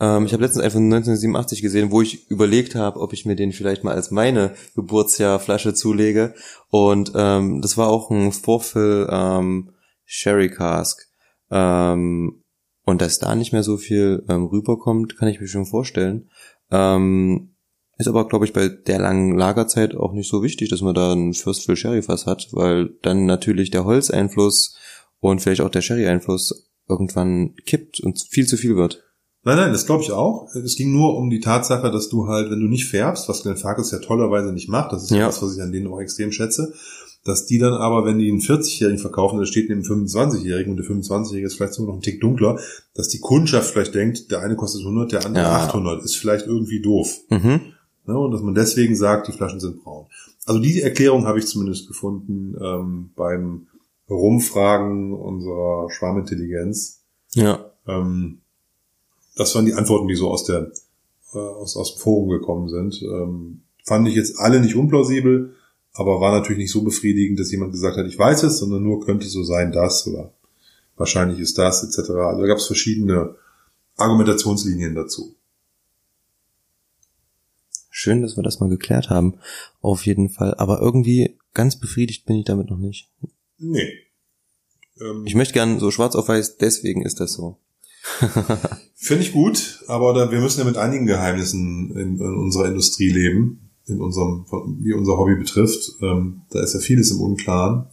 Ähm, ich habe letztens einfach 1987 gesehen, wo ich überlegt habe, ob ich mir den vielleicht mal als meine Geburtsjahrflasche zulege. Und ähm, das war auch ein Vorfill ähm, Sherry Cask. Ähm, und dass da nicht mehr so viel ähm, rüberkommt, kann ich mir schon vorstellen. Ähm, ist aber, glaube ich, bei der langen Lagerzeit auch nicht so wichtig, dass man da einen First Fill Sherry Fass hat, weil dann natürlich der Holzeinfluss und vielleicht auch der Sherry-Einfluss irgendwann kippt und viel zu viel wird. Nein, nein, das glaube ich auch. Es ging nur um die Tatsache, dass du halt, wenn du nicht färbst, was Glenn Farkas ja tollerweise nicht macht, das ist ja Ja. das, was ich an denen auch extrem schätze, dass die dann aber, wenn die einen 40-Jährigen verkaufen, da steht neben einem 25-Jährigen und der 25-Jährige ist vielleicht sogar noch ein Tick dunkler, dass die Kundschaft vielleicht denkt, der eine kostet 100, der andere Ja. 800, ist vielleicht irgendwie doof. Mhm. Ne? Und dass man deswegen sagt, die Flaschen sind braun. Also die Erklärung habe ich zumindest gefunden ähm, beim Rumfragen unserer Schwarmintelligenz. Ja. Ähm, das waren die Antworten, die so aus der äh, aus, aus dem Forum gekommen sind. Ähm, fand ich jetzt alle nicht unplausibel, aber war natürlich nicht so befriedigend, dass jemand gesagt hat, ich weiß es, sondern nur könnte so sein, das oder wahrscheinlich ist das etc. Also da gab es verschiedene Argumentationslinien dazu. Schön, dass wir das mal geklärt haben. Auf jeden Fall. Aber irgendwie ganz befriedigt bin ich damit noch nicht. Nee. Ähm, Ich möchte gern so schwarz auf weiß, deswegen ist das so. Finde ich gut, aber da, wir müssen ja mit einigen Geheimnissen in, in unserer Industrie leben, in unserem, wie unser Hobby betrifft. Ähm, da ist ja vieles im Unklaren,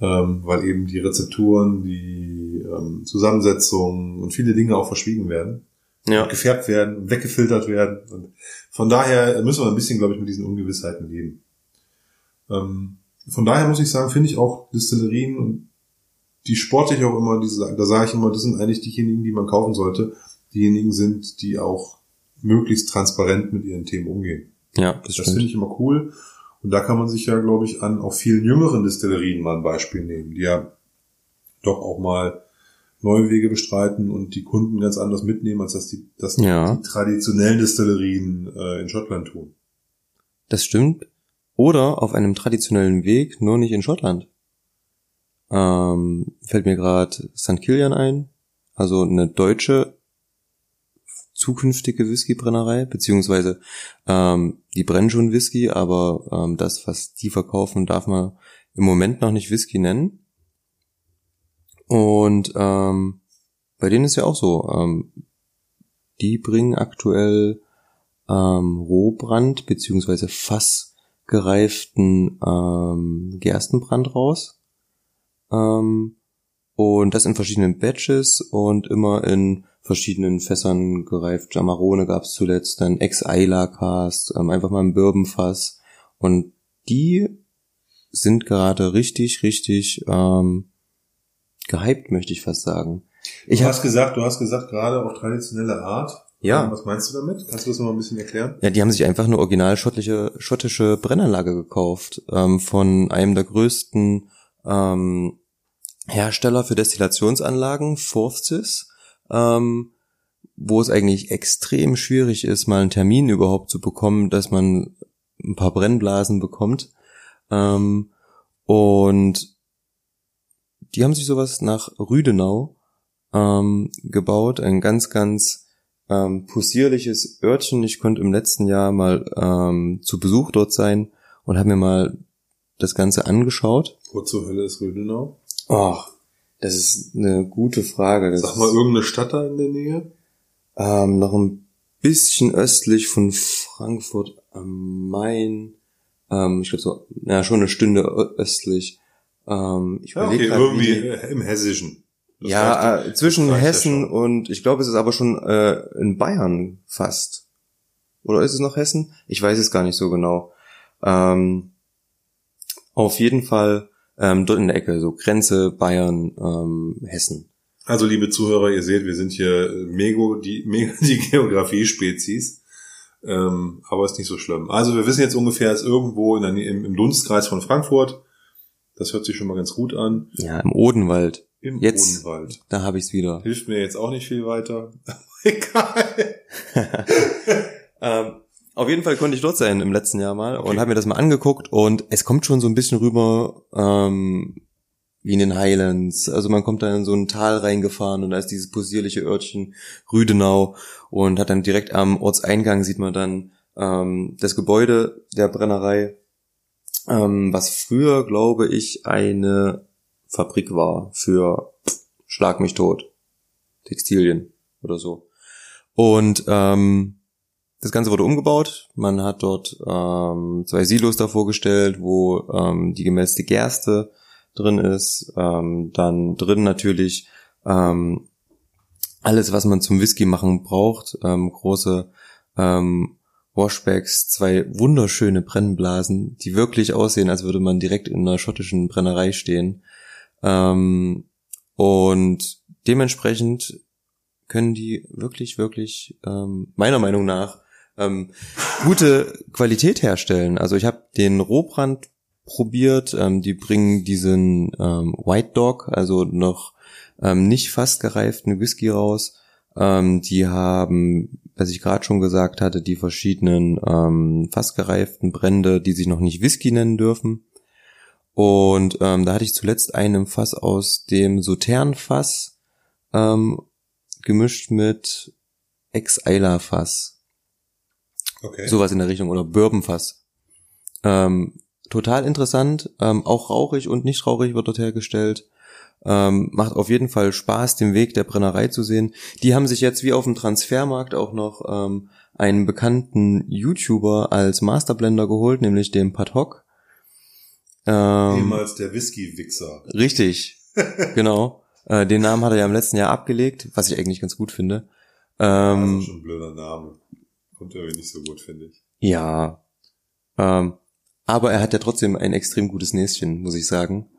ähm, weil eben die Rezepturen, die ähm, Zusammensetzung und viele Dinge auch verschwiegen werden, Ja. gefärbt werden, weggefiltert werden. Und von daher müssen wir ein bisschen, glaube ich, mit diesen Ungewissheiten leben. Ähm, von daher muss ich sagen, finde ich auch Distillerien und die sportlich auch immer, diese, da sage ich immer, das sind eigentlich diejenigen, die man kaufen sollte. Diejenigen sind, die auch möglichst transparent mit ihren Themen umgehen. Ja, das, Das finde ich immer cool. Und da kann man sich ja, glaube ich, an auch vielen jüngeren Distillerien mal ein Beispiel nehmen, die ja doch auch mal neue Wege bestreiten und die Kunden ganz anders mitnehmen, als das die, das Ja. die traditionellen Distillerien äh, in Schottland tun. Das stimmt. Oder auf einem traditionellen Weg, nur nicht in Schottland. Ähm, fällt mir gerade St. Kilian ein. Also eine deutsche zukünftige Whiskybrennerei, beziehungsweise ähm, die brennen schon Whisky, aber ähm, das, was die verkaufen, darf man im Moment noch nicht Whisky nennen. Und ähm, bei denen ist ja auch so, ähm, die bringen aktuell ähm, Rohbrand beziehungsweise fassgereiften ähm, Gerstenbrand raus. Ähm, und das in verschiedenen Batches und immer in verschiedenen Fässern gereift. Jamarone gab's zuletzt, dann Ex-Isla Cast, ähm, einfach mal ein Bourbonfass. Und die sind gerade richtig, richtig ähm, gehypt, möchte ich fast sagen. Ich du hast gesagt, du hast gesagt gerade auch traditionelle Art. Ja. Was meinst du damit? Kannst du das noch mal ein bisschen erklären? Ja, die haben sich einfach eine original schottliche, schottische Brennanlage gekauft ähm, von einem der größten ähm, Hersteller für Destillationsanlagen, Forthsys, ähm, wo es eigentlich extrem schwierig ist, mal einen Termin überhaupt zu bekommen, dass man ein paar Brennblasen bekommt. Ähm, und die haben sich sowas nach Rüdenau ähm, gebaut, ein ganz, ganz ähm, possierliches Örtchen. Ich konnte im letzten Jahr mal ähm, zu Besuch dort sein und habe mir mal das Ganze angeschaut. Wo zur Hölle ist Rüdenau? Oh, das ist eine gute Frage. Das Sag mal irgendeine Stadt da in der Nähe? Ähm, noch ein bisschen östlich von Frankfurt am Main. Ähm, ich glaube so, ja, schon eine Stunde östlich. Ähm, ich ja, okay, grad, irgendwie wie, im Hessischen. Das ja, äh, zwischen Hessen und ich glaube, es ist aber schon äh, in Bayern fast. Oder ist es noch Hessen? Ich weiß es gar nicht so genau. Ähm, auf jeden Fall ähm, dort in der Ecke, so Grenze Bayern, ähm, Hessen. Also liebe Zuhörer, ihr seht, wir sind hier mega die, mega die Geografie-Spezies. Ähm, aber ist nicht so schlimm. Also wir wissen jetzt ungefähr, es ist irgendwo in der, im, im Dunstkreis von Frankfurt. Das hört sich schon mal ganz gut an. Ja, im Odenwald. Im jetzt, Odenwald. Da habe ich's wieder. Hilft mir jetzt auch nicht viel weiter. Egal. ähm, auf jeden Fall konnte ich dort sein im letzten Jahr mal okay. und habe mir das mal angeguckt und es kommt schon so ein bisschen rüber ähm, wie in den Highlands. Also man kommt da in so ein Tal reingefahren und da ist dieses possierliche Örtchen Rüdenau und hat dann direkt am Ortseingang sieht man dann ähm, das Gebäude der Brennerei, ähm, was früher, glaube ich, eine Fabrik war für Schlag mich tot, Textilien oder so. Und ähm, das Ganze wurde umgebaut. Man hat dort ähm, zwei Silos davor gestellt, wo ähm, die gemälzte Gerste drin ist. Ähm, dann drin natürlich ähm, alles, was man zum Whisky machen braucht. Ähm, große ähm, Washbacks, zwei wunderschöne Brennblasen, die wirklich aussehen, als würde man direkt in einer schottischen Brennerei stehen. Ähm, und dementsprechend können die wirklich, wirklich ähm, meiner Meinung nach ähm, gute Qualität herstellen. Also ich habe den Rohbrand probiert. Ähm, die bringen diesen ähm, White Dog, also noch ähm, nicht fast gereiften Whisky raus. Ähm, die haben, was ich gerade schon gesagt hatte, die verschiedenen ähm, fast gereiften Brände, die sich noch nicht Whisky nennen dürfen. Und ähm, da hatte ich zuletzt einen Fass aus dem Sautern-Fass ähm, gemischt mit Ex-Eiler-Fass. Okay. Sowas in der Richtung oder Bourbonfass. Ähm, total interessant, ähm, auch rauchig und nicht rauchig wird dort hergestellt. Ähm, macht auf jeden Fall Spaß, den Weg der Brennerei zu sehen. Die haben sich jetzt wie auf dem Transfermarkt auch noch ähm, einen bekannten YouTuber als Masterblender geholt, nämlich den Padhock. Ähm, Ehemals der Whisky-Wichser. Richtig, genau. Äh, den Namen hat er ja im letzten Jahr abgelegt, was ich eigentlich ganz gut finde. Ähm, das ist schon ein blöder Name. Kommt irgendwie nicht so gut, finde ich. Ja. Ähm, aber er hat ja trotzdem ein extrem gutes Näschen, muss ich sagen.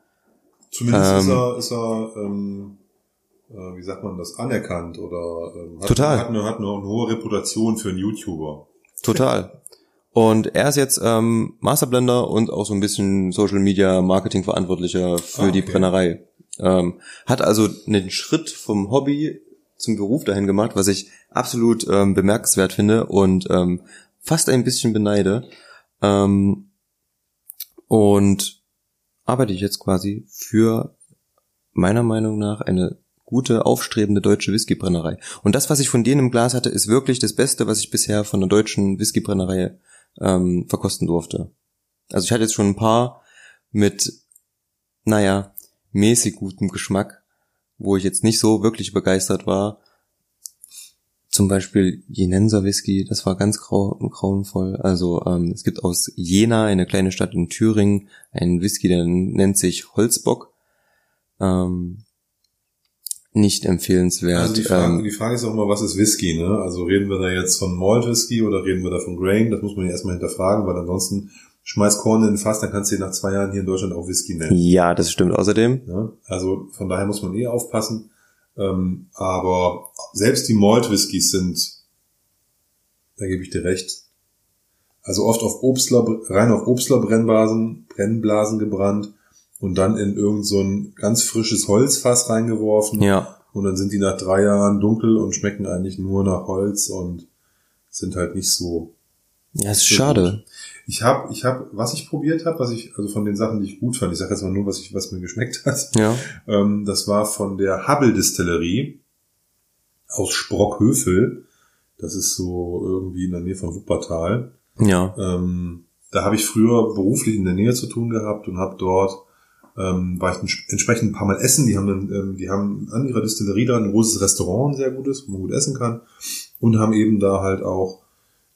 Zumindest ähm, ist er, ist er ähm, äh, wie sagt man das, anerkannt oder ähm, hat, total. hat, eine, hat eine, eine hohe Reputation für einen YouTuber. Total. Und er ist jetzt ähm, Masterblender und auch so ein bisschen Social Media Marketing Verantwortlicher für ah, okay. die Brennerei. Ähm, hat also einen Schritt vom Hobby zum Beruf dahin gemacht, was ich absolut ähm, bemerkenswert finde und ähm, fast ein bisschen beneide. Ähm, und arbeite ich jetzt quasi für meiner Meinung nach eine gute, aufstrebende deutsche Whiskybrennerei. Und das, was ich von denen im Glas hatte, ist wirklich das Beste, was ich bisher von einer deutschen Whiskybrennerei ähm, verkosten durfte. Also ich hatte jetzt schon ein paar mit, naja, mäßig gutem Geschmack, wo ich jetzt nicht so wirklich begeistert war. Zum Beispiel Jenenser Whisky, das war ganz grau grauenvoll. Also ähm, es gibt aus Jena, eine kleine Stadt in Thüringen, einen Whisky, der nennt sich Holzbock. Ähm, nicht empfehlenswert. Also die Frage, ähm, die Frage ist auch immer, was ist Whisky, ne? Also reden wir da jetzt von Malt Whisky oder reden wir da von Grain? Das muss man ja erstmal hinterfragen, weil ansonsten schmeiß Korn in den Fass, dann kannst du ihn nach zwei Jahren hier in Deutschland auch Whisky nennen. ja, das stimmt außerdem. Ja? Also von daher muss man eh aufpassen. Ähm, aber selbst die Malt Whiskys sind, da gebe ich dir recht, also oft auf Obstler, rein auf Obstler Brennblasen, Brennblasen gebrannt und dann in irgend so ein ganz frisches Holzfass reingeworfen. Ja, Und dann sind die nach drei Jahren dunkel und schmecken eigentlich nur nach Holz und sind halt nicht so. ja, ist schade. Ich habe, ich habe, was ich probiert habe, was ich, also von den Sachen, die ich gut fand, ich sage jetzt mal nur, was ich, was mir geschmeckt hat. Ja, Ähm, das war von der Hubble Distillerie aus Sprockhövel. Das ist so irgendwie in der Nähe von Wuppertal. ja, Ähm, da habe ich früher beruflich in der Nähe zu tun gehabt und habe dort ähm, war ich ents- entsprechend ein paar Mal essen. Die haben dann, ähm, die haben an ihrer Distillerie da ein großes Restaurant, ein sehr gutes, wo man gut essen kann und haben eben da halt auch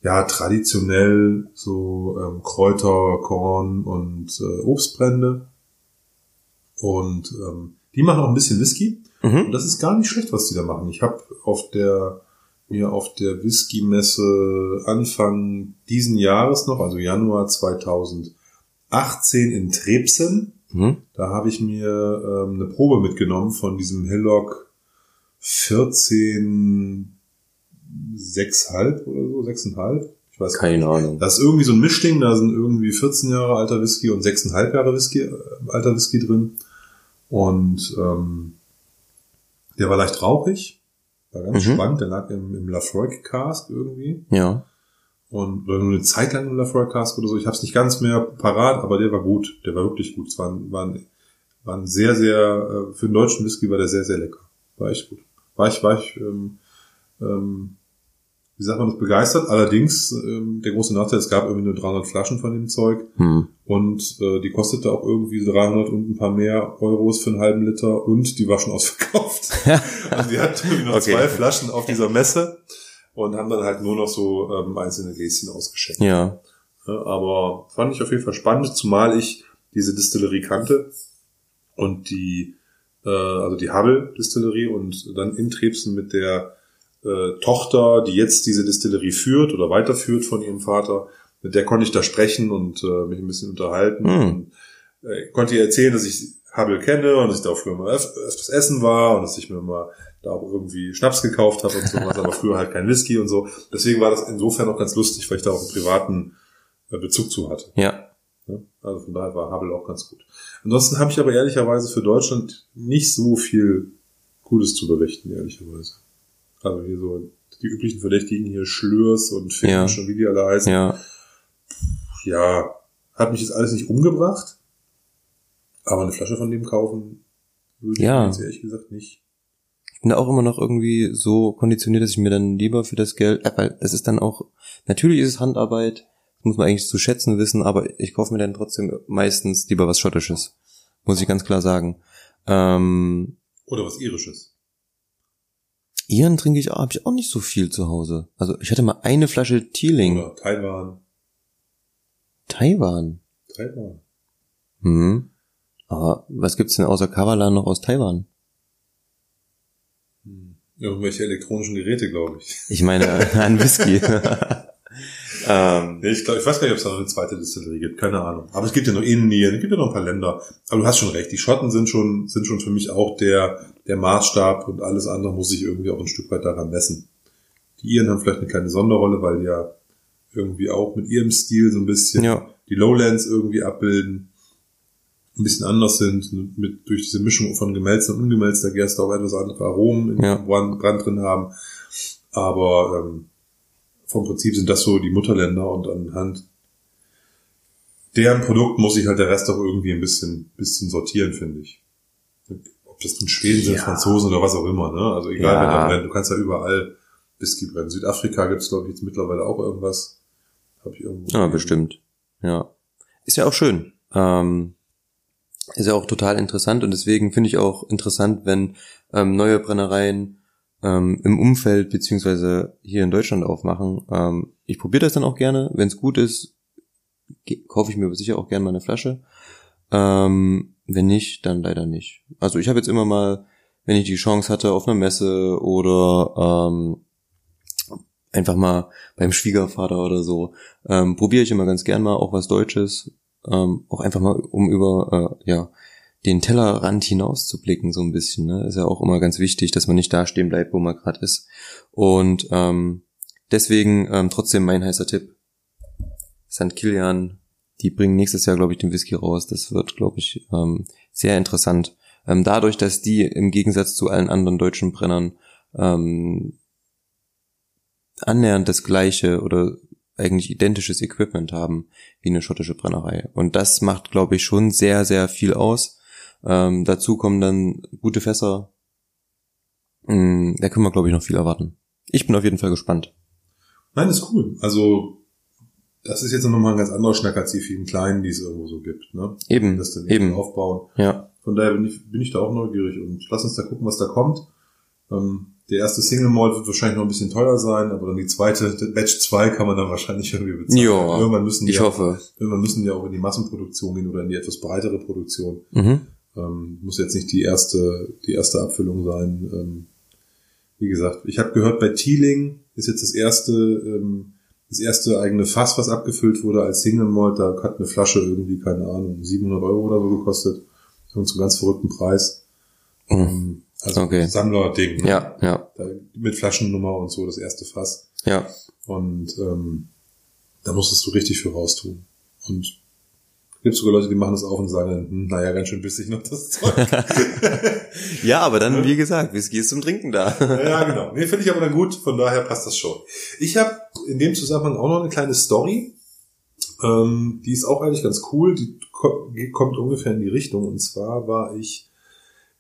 ja traditionell so ähm, Kräuter, Korn und äh, Obstbrände und ähm, die machen auch ein bisschen Whisky und mhm. das ist gar nicht schlecht, was die da machen. Ich habe auf der mir auf der Whisky-Messe Anfang diesen Jahres noch, also Januar 2018 in Trebsen, Mhm. da habe ich mir ähm, eine Probe mitgenommen von diesem Hillock 14 6,5 oder so, 6,5. Ich weiß keine Ahnung. das ist irgendwie so ein Mischding, da sind irgendwie 14 Jahre alter Whisky und 6,5 Jahre Whisky, äh, alter Whisky drin. Und ähm, der war leicht rauchig, war ganz Mhm. spannend, der lag im, im Lafroig Cask irgendwie. Ja, Und oder nur eine Zeit lang im Lafroig Cask oder so. Ich habe es nicht ganz mehr parat, aber der war gut. Der war wirklich gut. Es war, ein- war, ein, war ein sehr, sehr, äh, für einen deutschen Whisky war der sehr, sehr lecker. War echt gut. War ich, war ich, ähm, ähm, wie sagt man das, begeistert. Allerdings, ähm, der große Nachteil, es gab irgendwie nur 300 Flaschen von dem Zeug hm. und äh, die kostete auch irgendwie 300 und ein paar mehr Euros für einen halben Liter und die war schon ausverkauft. also die hatten irgendwie noch Okay. zwei Flaschen auf dieser Messe und haben dann halt nur noch so ähm, einzelne Gläschen ausgeschenkt. ja, Ja, aber fand ich auf jeden Fall spannend, zumal ich diese Distillerie kannte und die, äh, also die Hubble Distillerie und dann in Trebsen mit der äh, Tochter, die jetzt diese Distillerie führt oder weiterführt von ihrem Vater, mit der konnte ich da sprechen und äh, mich ein bisschen unterhalten Hm. und äh, konnte ihr erzählen, dass ich Hubble kenne und dass ich da auch früher mal öf öfters essen war und dass ich mir mal da auch irgendwie Schnaps gekauft habe und sowas, aber früher halt kein Whisky und so. Deswegen war das insofern auch ganz lustig, weil ich da auch einen privaten äh, Bezug zu hatte. ja? Also von daher war Hubble auch ganz gut. Ansonsten habe ich aber ehrlicherweise für Deutschland nicht so viel Gutes zu berichten, ehrlicherweise. Also hier so die üblichen Verdächtigen hier, Schlürs und Finn Ja. schon wie die alle heißen. ja. ja, hat mich jetzt alles nicht umgebracht, aber eine Flasche von dem kaufen würde Ja. ich jetzt ehrlich gesagt nicht. Ich bin da auch immer noch irgendwie so konditioniert, dass ich mir dann lieber für das Geld, äh, weil es ist dann auch, natürlich ist es Handarbeit, das muss man eigentlich zu schätzen wissen, aber ich kaufe mir dann trotzdem meistens lieber was Schottisches. Muss ich ganz klar sagen. Ähm, Oder was Irisches. Iren trinke ich, habe ich auch nicht so viel zu Hause. Also ich hatte mal eine Flasche Teeling. Oder Taiwan. Taiwan. Taiwan. Hm. Aber was gibt's denn außer Kavalan noch aus Taiwan? Hm. Irgendwelche elektronischen Geräte, glaube ich. Ich meine, an Whisky. ähm, ich, glaub, ich weiß gar nicht, ob es da noch eine zweite Distillerie gibt, keine Ahnung. Aber es gibt ja noch Indien, es gibt ja noch ein paar Länder. Aber du hast schon recht, die Schotten sind schon, sind schon für mich auch der, der Maßstab und alles andere muss sich irgendwie auch ein Stück weit daran messen. Die Iren haben vielleicht eine kleine Sonderrolle, weil die ja irgendwie auch mit ihrem Stil so ein bisschen Ja. die Lowlands irgendwie abbilden, ein bisschen anders sind, mit, durch diese Mischung von gemälzter und ungemälzter Gerste auch etwas andere Aromen im Ja. Brand, Brand drin haben. Aber ähm, vom Prinzip sind das so die Mutterländer und anhand deren Produkt muss sich halt der Rest auch irgendwie ein bisschen, bisschen sortieren, finde ich. Ob das nun Schweden sind, Ja. Franzosen oder was auch immer, ne? Also egal, Ja. wer da brennt, du kannst ja überall Whisky brennen. Südafrika gibt's glaube ich, jetzt mittlerweile auch irgendwas. Hab ich irgendwo. Ja, bestimmt. Ja. Ist ja auch schön. Ähm, ist ja auch total interessant und deswegen finde ich auch interessant, wenn ähm, neue Brennereien ähm, im Umfeld beziehungsweise hier in Deutschland aufmachen. Ähm, ich probiere das dann auch gerne. Wenn es gut ist, kaufe ich mir sicher auch gerne mal eine Flasche. Ähm, wenn nicht, dann leider nicht. Also ich habe jetzt immer mal, wenn ich die Chance hatte, auf einer Messe oder ähm, einfach mal beim Schwiegervater oder so, ähm, probiere ich immer ganz gern mal auch was Deutsches, ähm, auch einfach mal, um über äh, ja den Tellerrand hinaus zu blicken so ein bisschen. Ne? Ist ja auch immer ganz wichtig, dass man nicht da stehen bleibt, wo man gerade ist. Und ähm, deswegen ähm, trotzdem mein heißer Tipp: St. Kilian. Die bringen nächstes Jahr, glaube ich, den Whisky raus. Das wird, glaube ich, ähm, sehr interessant. Ähm, dadurch, dass die im Gegensatz zu allen anderen deutschen Brennern ähm, annähernd das gleiche oder eigentlich identisches Equipment haben wie eine schottische Brennerei. Und das macht, glaube ich, schon sehr, sehr viel aus. Ähm, dazu kommen dann gute Fässer. Mm, da können wir, glaube ich, noch viel erwarten. Ich bin auf jeden Fall gespannt. Nein, ist cool. Also, das ist jetzt nochmal ein ganz anderer Schnack als die vielen kleinen, die es irgendwo so gibt, ne? Eben, Das dann eben. aufbauen. Ja, Von daher bin ich, bin ich da auch neugierig und lass uns da gucken, was da kommt. Ähm, der erste Single Malt wird wahrscheinlich noch ein bisschen teuer sein, aber dann die zweite, Batch 2 kann man dann wahrscheinlich irgendwie bezahlen. Ja, irgendwann müssen die ich ja, hoffe. irgendwann müssen die ja auch in die Massenproduktion gehen oder in die etwas breitere Produktion. Mhm. Ähm, muss jetzt nicht die erste, die erste Abfüllung sein. Ähm, wie gesagt, ich habe gehört, bei Teeling ist jetzt das erste, ähm, das erste eigene Fass, was abgefüllt wurde als Single Malt. Da hat eine Flasche irgendwie, keine Ahnung, 700 Euro oder so gekostet. Irgend so einen ganz verrückten Preis. Mhm. Ähm, Also Okay. Sammlerding. ne? Ja, ja, Da, mit Flaschennummer und so, das erste Fass. ja. Und ähm, da musstest du richtig für raustun. Und es gibt sogar Leute, die machen das auf und sagen, hm, naja, ganz schön bissig noch das Zeug. Ja, aber dann, wie gesagt, Whisky ist zum Trinken da. ja, genau. Nee, finde ich aber dann gut, von daher passt das schon. Ich habe in dem Zusammenhang auch noch eine kleine Story. Ähm, die ist auch eigentlich ganz cool. Die ko- kommt ungefähr in die Richtung. Und zwar war ich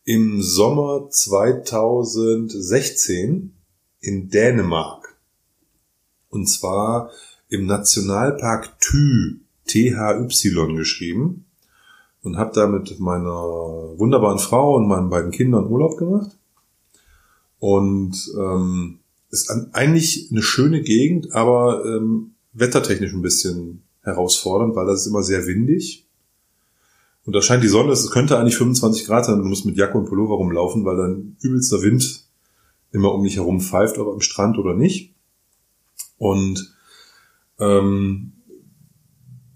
im Sommer 2016 in Dänemark. Und zwar im Nationalpark Thy, T-H-Y geschrieben. Und habe da mit meiner wunderbaren Frau und meinen beiden Kindern Urlaub gemacht. Und ähm, ist an, eigentlich eine schöne Gegend, aber ähm, wettertechnisch ein bisschen herausfordernd, weil das ist immer sehr windig. Und da scheint die Sonne, es könnte eigentlich 25 Grad sein, du musst mit Jacke und Pullover rumlaufen, weil dann übelster Wind immer um dich herum pfeift, ob am Strand oder nicht. Und ähm,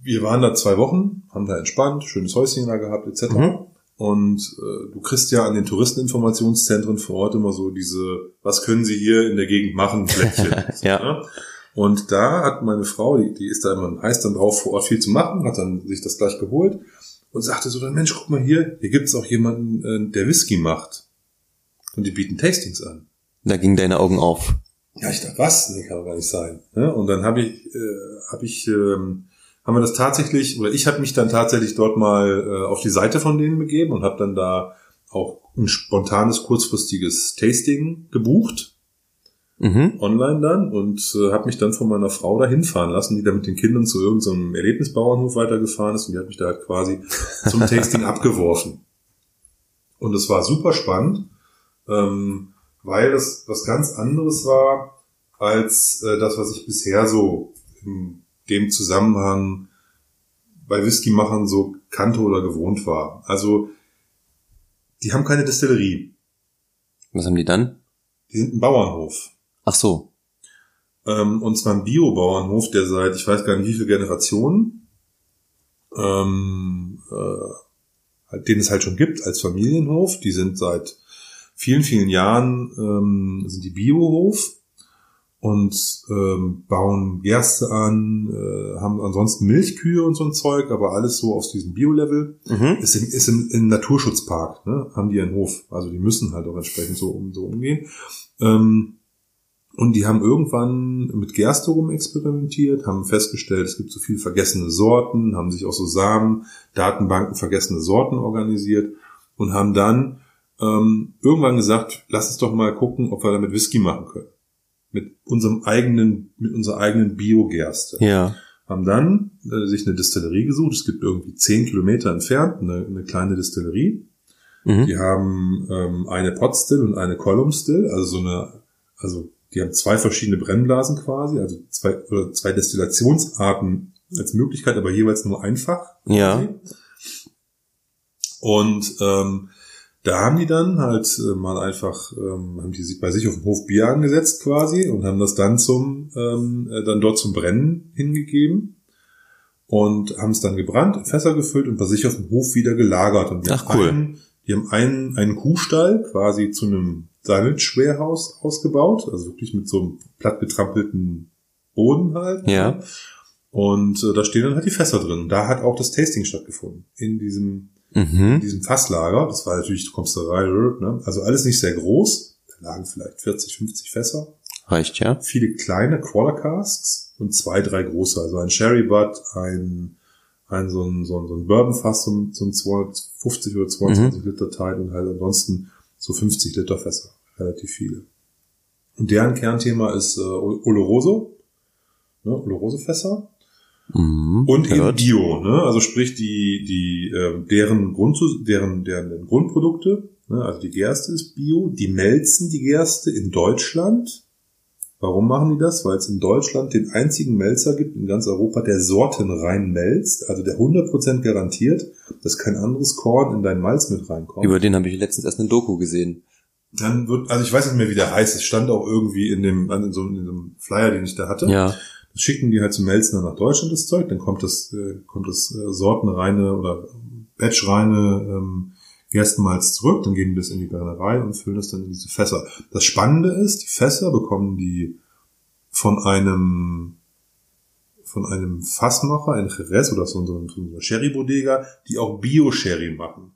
wir waren da zwei Wochen, haben da entspannt, schönes Häuschen da gehabt, etc. Mhm. Und äh, du kriegst ja an den Touristeninformationszentren vor Ort immer so diese, was können Sie hier in der Gegend machen, Plättchen. Ja. ne? Und da hat meine Frau, die, die ist da immer heiß dann drauf, vor Ort viel zu machen, hat dann sich das gleich geholt und sagte so, dann Mensch, guck mal hier, hier gibt's auch jemanden, äh, der Whisky macht. Und die bieten Tastings an. Da gingen deine Augen auf. Ja, ich dachte, was? Nee, kann doch gar nicht sein. Ne? Und dann habe ich, äh, habe ich, ähm, haben wir das tatsächlich, oder ich habe mich dann tatsächlich dort mal äh, auf die Seite von denen begeben und habe dann da auch ein spontanes, kurzfristiges Tasting gebucht, Mhm. online dann, und äh, habe mich dann von meiner Frau dahin fahren lassen, die da mit den Kindern zu irgendeinem Erlebnisbauernhof weitergefahren ist und die hat mich da halt quasi zum Tasting abgeworfen. Und es war super spannend, ähm, weil das was ganz anderes war als äh, das, was ich bisher so in dem Zusammenhang bei Whisky-Machern so kannte oder gewohnt war. Also, die haben keine Destillerie. Was haben die dann? Die sind ein Bauernhof. Ach so. Ähm, und zwar ein Bio-Bauernhof, der seit, ich weiß gar nicht wie viele Generationen, ähm, äh, halt- den es halt schon gibt als Familienhof. Die sind seit vielen, vielen Jahren, ähm, sind die Biohof und ähm, bauen Gerste an, äh, haben ansonsten Milchkühe und so ein Zeug, aber alles so auf diesem Bio-Level. Mhm. Ist im, ist im, im Naturschutzpark, ne? haben die ihren Hof. Also die müssen halt auch entsprechend so, um, so umgehen. Ähm, und die haben irgendwann mit Gerste rum experimentiert, haben festgestellt, es gibt so viel vergessene Sorten, haben sich auch so Samen, Datenbanken vergessene Sorten organisiert und haben dann ähm, irgendwann gesagt, lass uns doch mal gucken, ob wir damit Whisky machen können. Mit unserem eigenen, mit unserer eigenen Biogerste. Ja. Haben dann äh, sich eine Distillerie gesucht. Es gibt irgendwie zehn Kilometer entfernt eine, eine kleine Distillerie. Mhm. Die haben ähm, eine Potstill und eine Column Still, also so eine, also die haben zwei verschiedene Brennblasen quasi, also zwei oder zwei Destillationsarten als Möglichkeit, aber jeweils nur einfach. Ja. Und ähm, da haben die dann halt äh, mal einfach, ähm, haben die sich bei sich auf dem Hof Bier angesetzt quasi und haben das dann zum, ähm, äh, dann dort zum Brennen hingegeben und haben es dann gebrannt, in Fässer gefüllt und bei sich auf dem Hof wieder gelagert. Und die Ach, haben cool. Einen, die haben einen, einen Kuhstall quasi zu einem Warehouse ausgebaut, also wirklich mit so einem plattgetrampelten Boden halt. Ja. Und äh, da stehen dann halt die Fässer drin. Da hat auch das Tasting stattgefunden. In diesem in Mhm. diesem Fasslager. Das war natürlich, du kommst da rein, ne? also alles nicht sehr groß. Da lagen vielleicht 40, 50 Fässer. Reicht ja. Viele kleine Crawler Casks und zwei, drei große. Also ein Sherry Butt, ein, ein so ein, so ein, so ein Bourbon Fass, so ein, so ein 250 oder 22 Liter Teil und halt ansonsten so 50 Liter Fässer. Relativ viele. Und deren Kernthema ist äh, Oloroso. Ne? Oloroso Fässer. Mhm. Und eben Hört. Bio, ne? Also sprich die die äh, deren Grund deren deren Grundprodukte, ne? also die Gerste ist Bio, die melzen die Gerste in Deutschland. Warum machen die das? Weil es in Deutschland den einzigen Melzer gibt in ganz Europa, der sortenrein melzt, also der 100% garantiert, dass kein anderes Korn in dein Malz mit reinkommt. Über den habe ich letztens erst eine Doku gesehen. Dann wird, also ich weiß nicht mehr, wie der heißt. Es stand auch irgendwie in dem, in so, in so einem Flyer, den ich da hatte. Ja. Schicken die halt zum Melzen dann nach Deutschland, das Zeug. Dann kommt das, äh, kommt das äh, sortenreine oder batchreine ähm, Gerstenmalz zurück. Dann geben die das in die Brennerei und füllen das dann in diese Fässer. Das Spannende ist, die Fässer bekommen die von einem von einem Fassmacher in Jerez oder so, so, so einer Sherry-Bodega, die auch Bio-Sherry machen.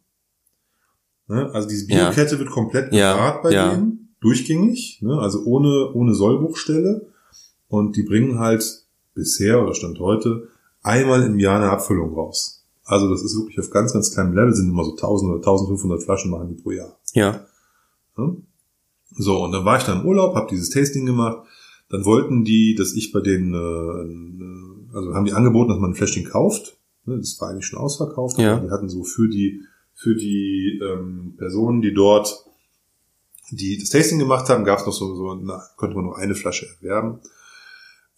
Ne? Also diese Ja. Bio-Kette wird komplett Ja, bei ja. denen, durchgängig, ne? also ohne, ohne Sollbruchstelle. Und die bringen halt bisher oder Stand heute einmal im Jahr eine Abfüllung raus. Also das ist wirklich auf ganz, ganz kleinem Level, sind immer so 1000 oder 1500 Flaschen machen die pro Jahr. Ja. So, und dann war ich da im Urlaub, habe dieses Tasting gemacht. Dann wollten die, dass ich bei denen, äh, also haben die angeboten, dass man ein Fläschchen kauft. Ne, Das war eigentlich schon ausverkauft. Ja. Die hatten so für die, für die ähm, Personen, die dort die das Tasting gemacht haben, gab es noch so, so na, konnte man noch eine Flasche erwerben.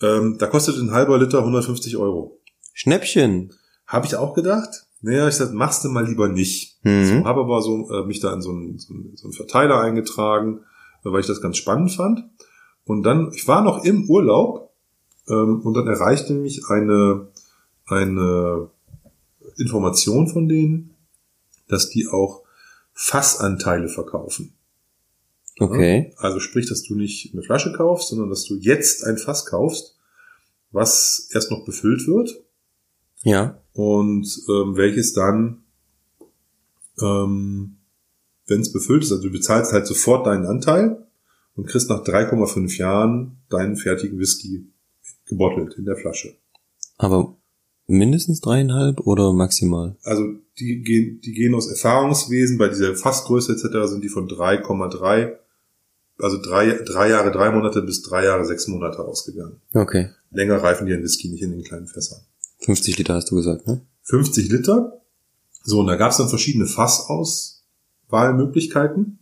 Ähm, da kostet ein halber Liter 150 Euro. Schnäppchen. Habe ich auch gedacht. Naja, ich sagte, machst du mal lieber nicht. Mhm. So, habe aber so äh, mich da in so einen, so, einen, so einen Verteiler eingetragen, äh, weil ich das ganz spannend fand. Und dann, ich war noch im Urlaub ähm, und dann erreichte mich eine, eine Information von denen, dass die auch Fassanteile verkaufen. Okay. Also sprich, dass du nicht eine Flasche kaufst, sondern dass du jetzt ein Fass kaufst, was erst noch befüllt wird Ja. und ähm, welches dann, ähm, wenn es befüllt ist, also du bezahlst halt sofort deinen Anteil und kriegst nach 3,5 Jahren deinen fertigen Whisky gebottelt in der Flasche. Aber mindestens dreieinhalb oder maximal? Also die gehen, die gehen aus Erfahrungswesen, bei dieser Fassgröße etc. sind die von 3,3, also drei, drei Jahre, drei Monate bis drei Jahre, sechs Monate ausgegangen. Okay. Länger reifen die in Whisky nicht in den kleinen Fässern. 50 Liter hast du gesagt, ne? 50 Liter. So, und da gab es dann verschiedene Fassauswahlmöglichkeiten.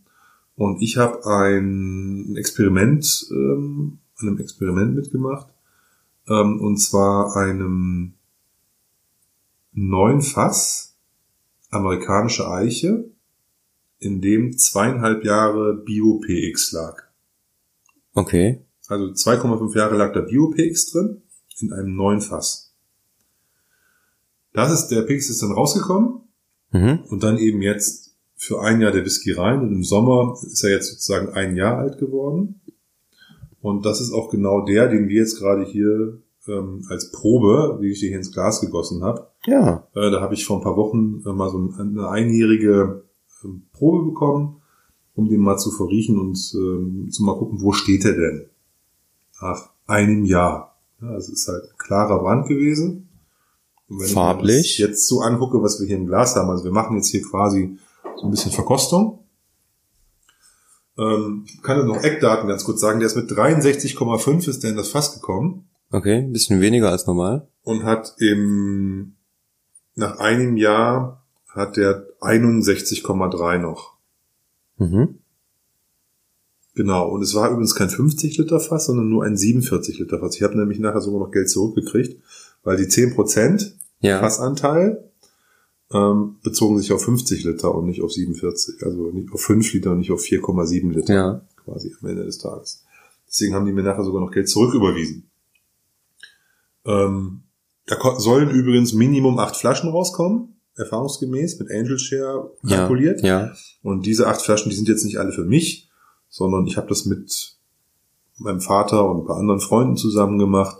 Und ich habe ein Experiment, ähm, an einem Experiment mitgemacht. Ähm, und zwar einem neuen Fass, amerikanische Eiche, in dem zweieinhalb Jahre Bio-PX lag. Okay. Also 2,5 Jahre lag da Bio-PX drin, in einem neuen Fass. Das ist, der PX ist dann rausgekommen Mhm. und dann eben jetzt für ein Jahr der Whisky rein und im Sommer ist er jetzt sozusagen ein Jahr alt geworden. Und das ist auch genau der, den wir jetzt gerade hier ähm, als Probe, die ich dir hier ins Glas gegossen habe. Ja. Äh, da habe ich vor ein paar Wochen äh, mal so eine einjährige Probe bekommen, um den mal zu verriechen und ähm, zu mal gucken, wo steht er denn? Nach einem Jahr. Ja, es ist halt ein klarer Brand gewesen. Und wenn ich mir Farblich. das jetzt so angucke, was wir hier im Glas haben, also wir machen jetzt hier quasi so ein bisschen Verkostung. Ähm, kann noch Eckdaten ganz kurz sagen. Der ist mit 63,5 ist der in das Fass gekommen. Okay, ein bisschen weniger als normal. Und hat im, nach einem Jahr hat der 61,3 noch. Mhm. Genau, und es war übrigens kein 50 Liter Fass, sondern nur ein 47 Liter Fass. Ich habe nämlich nachher sogar noch Geld zurückgekriegt, weil die 10% Ja. Fassanteil ähm, bezogen sich auf 50 Liter und nicht auf 47. Also nicht auf 5 Liter und nicht auf 4,7 Liter Ja. quasi am Ende des Tages. Deswegen haben die mir nachher sogar noch Geld zurücküberwiesen. Ähm, da sollen übrigens Minimum acht Flaschen rauskommen, erfahrungsgemäß mit Angel Share Ja. kalkuliert. Ja. Und diese acht Flaschen, die sind jetzt nicht alle für mich, sondern ich habe das mit meinem Vater und ein paar anderen Freunden zusammen gemacht,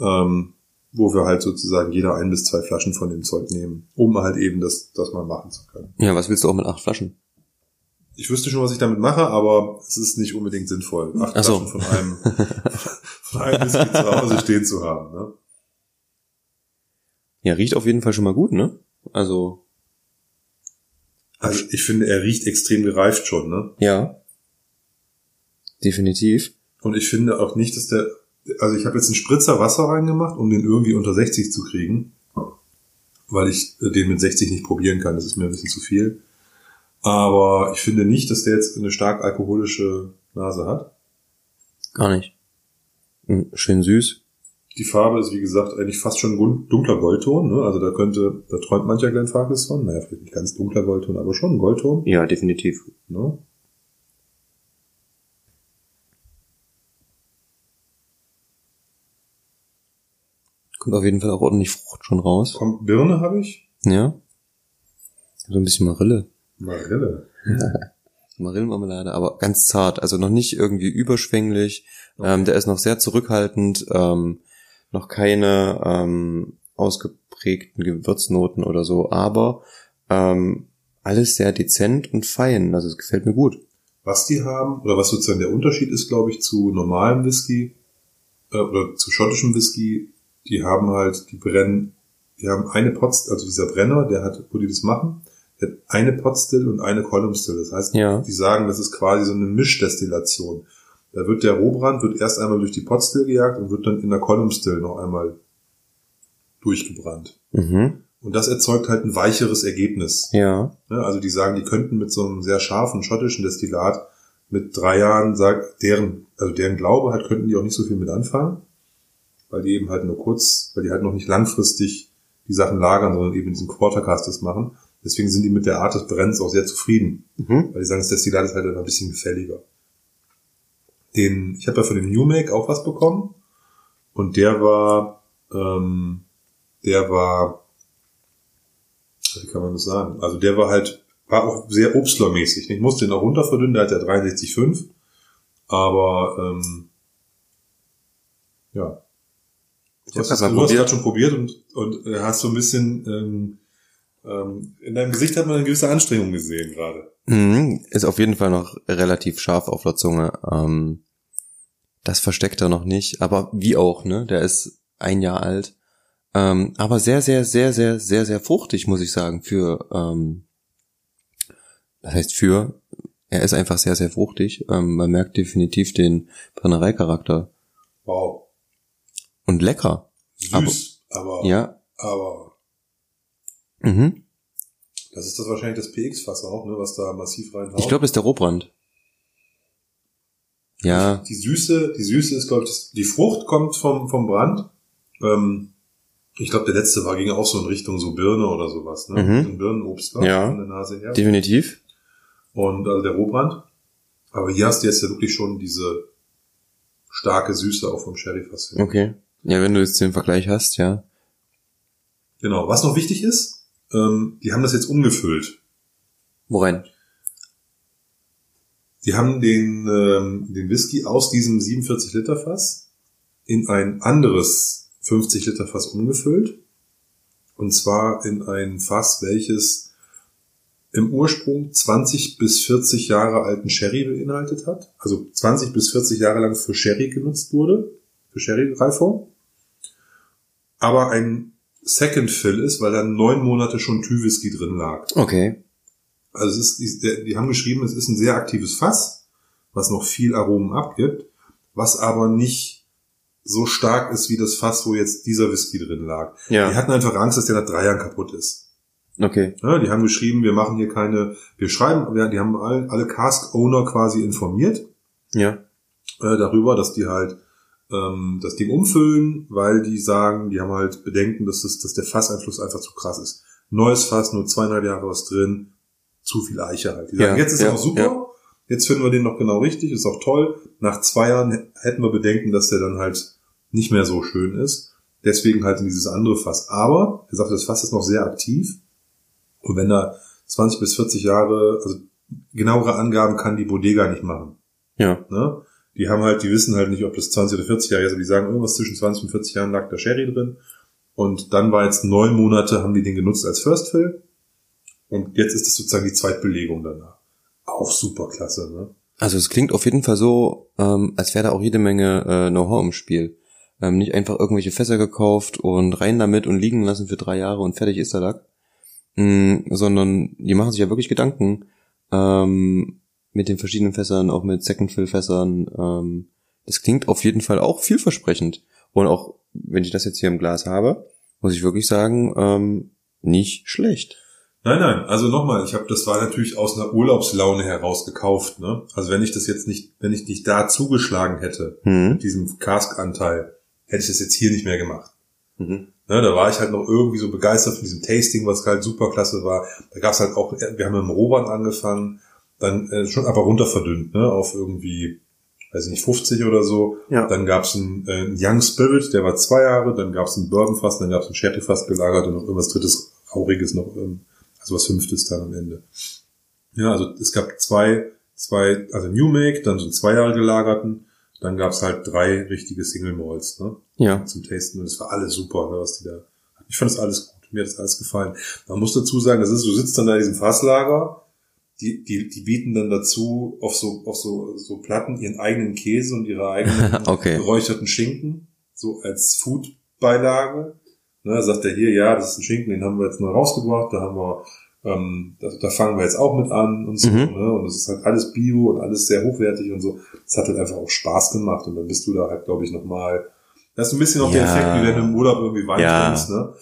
ähm, wo wir halt sozusagen jeder ein bis zwei Flaschen von dem Zeug nehmen, um halt eben das, das mal machen zu können. Ja, was willst du auch mit acht Flaschen? Ich wüsste schon, was ich damit mache, aber es ist nicht unbedingt sinnvoll, acht Ach so. Flaschen von einem, von einem Whisky zu Hause stehen zu haben. Ne? Ja, riecht auf jeden Fall schon mal gut, ne? Also, Also ich finde, er riecht extrem gereift schon. Ne? ja. Definitiv. Und ich finde auch nicht, dass der, also ich habe jetzt einen Spritzer Wasser reingemacht, um den irgendwie unter 60 zu kriegen, weil ich äh, den mit 60 nicht probieren kann. Das ist mir ein bisschen zu viel. Aber ich finde nicht, dass der jetzt eine stark alkoholische Nase hat. Gar nicht. Hm, Schön süß. Die Farbe ist, wie gesagt, eigentlich fast schon gun- dunkler Goldton. Ne? Also da könnte, da träumt mancher Glenn Farkless von. Naja, vielleicht nicht ganz dunkler Goldton, aber schon ein Goldton. Ja, definitiv. Ne? Kommt auf jeden Fall auch ordentlich Frucht schon raus. Kommt Birne habe ich. Ja. So ein bisschen Marille. Marille. Marillenmarmelade, aber ganz zart, also noch nicht irgendwie überschwänglich. Ähm, der ist noch sehr zurückhaltend, ähm, noch keine ähm, ausgeprägten Gewürznoten oder so, aber ähm, alles sehr dezent und fein. Also es gefällt mir gut. Was die haben, oder was sozusagen der Unterschied ist, glaube ich, zu normalem Whisky äh, oder zu schottischem Whisky, die haben halt, die brennen, die haben eine Potstill, also dieser Brenner, der hat, wo die das machen, der hat eine Potstill und eine Column Still. Das heißt, Ja. die sagen, das ist quasi so eine Mischdestillation. Da wird der Rohbrand wird erst einmal durch die Potstill gejagt und wird dann in der Column Still noch einmal durchgebrannt. Mhm. Und das erzeugt halt ein weicheres Ergebnis. Ja. Ne, Also die sagen, die könnten mit so einem sehr scharfen schottischen Destillat mit drei Jahren, sagt deren, also deren Glaube hat, könnten die auch nicht so viel mit anfangen, weil die eben halt nur kurz, weil die halt noch nicht langfristig die Sachen lagern, sondern eben diesen Quartercasters machen. Deswegen sind die mit der Art des Brennens auch sehr zufrieden, Mhm. weil die sagen, das Destillat ist halt ein bisschen gefälliger. Den, ich habe ja von dem New Make auch was bekommen und der war, ähm, der war wie kann man das sagen? Also der war halt, war auch sehr Obstlermäßig. Ich musste den auch runter verdünnen, der hat ja 63,5. Aber ähm, ja. Ich Du hast, das, du hast grad schon probiert und, und hast so ein bisschen ähm, ähm, in deinem Gesicht hat man eine gewisse Anstrengung gesehen gerade. Mhm. Ist auf jeden Fall noch relativ scharf auf der Zunge. Ähm, das versteckt er noch nicht, aber wie auch, ne? Der ist ein Jahr alt. Ähm, aber sehr, sehr, sehr, sehr, sehr, sehr fruchtig, muss ich sagen, für, ähm, das heißt für, er ist einfach sehr, sehr fruchtig. Ähm, man merkt definitiv den Brennereicharakter. Wow. Und lecker. Süß, aber, Ja. aber Mhm. das ist das wahrscheinlich das PX-Fass auch, ne, was da massiv reinhaut. Ich glaube, es ist der Rohbrand. Ja, Die Süße, die Süße ist, glaube ich, die Frucht kommt vom, vom Brand. Ähm, ich glaube, der letzte war, ging auch so in Richtung so Birne oder sowas, ne? Mhm. Ein Birnenobst war Ja. von der Nase her. definitiv. Und also der Rohbrand. Aber hier hast du jetzt ja wirklich schon diese starke Süße auch vom Sherryfass. Okay. Ja, wenn du jetzt den Vergleich hast, ja. Genau. Was noch wichtig ist, ähm, die haben das jetzt umgefüllt. Worein? Die haben den, ähm, den Whisky aus diesem 47 Liter Fass in ein anderes 50 Liter Fass umgefüllt. Und zwar in ein Fass, welches im Ursprung 20 bis 40 Jahre alten Sherry beinhaltet hat. Also 20 bis 40 Jahre lang für Sherry genutzt wurde. Für Sherry-Reifung. Aber ein Second Fill ist, weil da neun Monate schon Tü-Whisky drin lag. Okay. Also es ist, die, die haben geschrieben, es ist ein sehr aktives Fass. was noch viel Aromen abgibt, was aber nicht so stark ist wie das Fass, wo jetzt dieser Whisky drin lag. Ja. Die hatten einfach Angst, dass der nach drei Jahren kaputt ist. Okay. Ja, die haben geschrieben, wir machen hier keine, wir schreiben, wir- die haben alle, alle Cask-Owner quasi informiert Ja. äh, darüber, dass die halt ähm, das Ding umfüllen, weil die sagen, die haben halt Bedenken, dass, das, dass der Fasseinfluss einfach zu krass ist. Neues Fass, nur zweieinhalb Jahre was drin, zu viel Eiche halt. Die sagen, Ja, jetzt ist ja, auch super, ja. jetzt finden wir den noch genau richtig, ist auch toll. Nach zwei Jahren hätten wir Bedenken, dass der dann halt nicht mehr so schön ist. Deswegen halt in dieses andere Fass. Aber, er sagt, das Fass ist noch sehr aktiv. Und wenn da 20 bis 40 Jahre, also genauere Angaben kann die Bodega nicht machen. Ja. Ne? Die haben halt, die wissen halt nicht, ob das 20 oder 40 Jahre ist, aber die sagen, irgendwas zwischen 20 und 40 Jahren lag da Sherry drin. Und dann war jetzt neun Monate, haben die den genutzt als First Fill. Und jetzt ist das sozusagen die Zweitbelegung danach. Auch super klasse, ne? Also es klingt auf jeden Fall so, ähm, als wäre da auch jede Menge äh, Know-how im Spiel. Ähm, nicht einfach irgendwelche Fässer gekauft und rein damit und liegen lassen für drei Jahre und fertig ist der Lack. Mm, sondern die machen sich ja wirklich Gedanken ähm, mit den verschiedenen Fässern, auch mit Second-Fill-Fässern. Ähm, das klingt auf jeden Fall auch vielversprechend. Und auch, wenn ich das jetzt hier im Glas habe, muss ich wirklich sagen, ähm, nicht schlecht. Nein, nein, also nochmal, ich habe das war natürlich aus einer Urlaubslaune heraus gekauft, ne? Also wenn ich das jetzt nicht, wenn ich nicht da zugeschlagen hätte, Hm. mit diesem Cask-Anteil, hätte ich das jetzt hier nicht mehr gemacht. Mhm. Ne, da war ich halt noch irgendwie so begeistert von diesem Tasting, was halt super klasse war. Da gab's halt auch, wir haben mit dem Rohband angefangen, dann äh, schon aber runter verdünnt, ne, auf irgendwie, weiß ich nicht, 50 oder so. Ja. Dann gab's einen, äh, einen Young Spirit, der war zwei Jahre, dann gab's einen Bourbonfass, dann gab's einen Sherryfass gelagert und noch irgendwas drittes, Rauchiges noch, ähm, also was fünftes dann am Ende. Ja, also es gab zwei, zwei, also New Make, dann so einen zwei Jahre gelagerten, dann gab's halt drei richtige Single Malls, ne? Ja. zum Tasten und es war alles super, ne, was die da. Ich fand das alles gut, mir hat das alles gefallen. Man muss dazu sagen, das ist, du sitzt dann da in diesem Fasslager, die, die, die bieten dann dazu auf so, auf so, so Platten ihren eigenen Käse und ihre eigenen Okay. geräucherten Schinken, so als Food-Beilage. Ne, da sagt er hier, ja, das ist ein Schinken, den haben wir jetzt neu rausgebracht, da haben wir, ähm, da, da fangen wir jetzt auch mit an und so, Mhm. ne, und es ist halt alles Bio und alles sehr hochwertig und so. Das hat halt einfach auch Spaß gemacht und dann bist du da halt, glaube ich, nochmal, das ist ein bisschen auch der Ja. Effekt, wie wenn du im Urlaub irgendwie Wein Ja. trinkst, ne.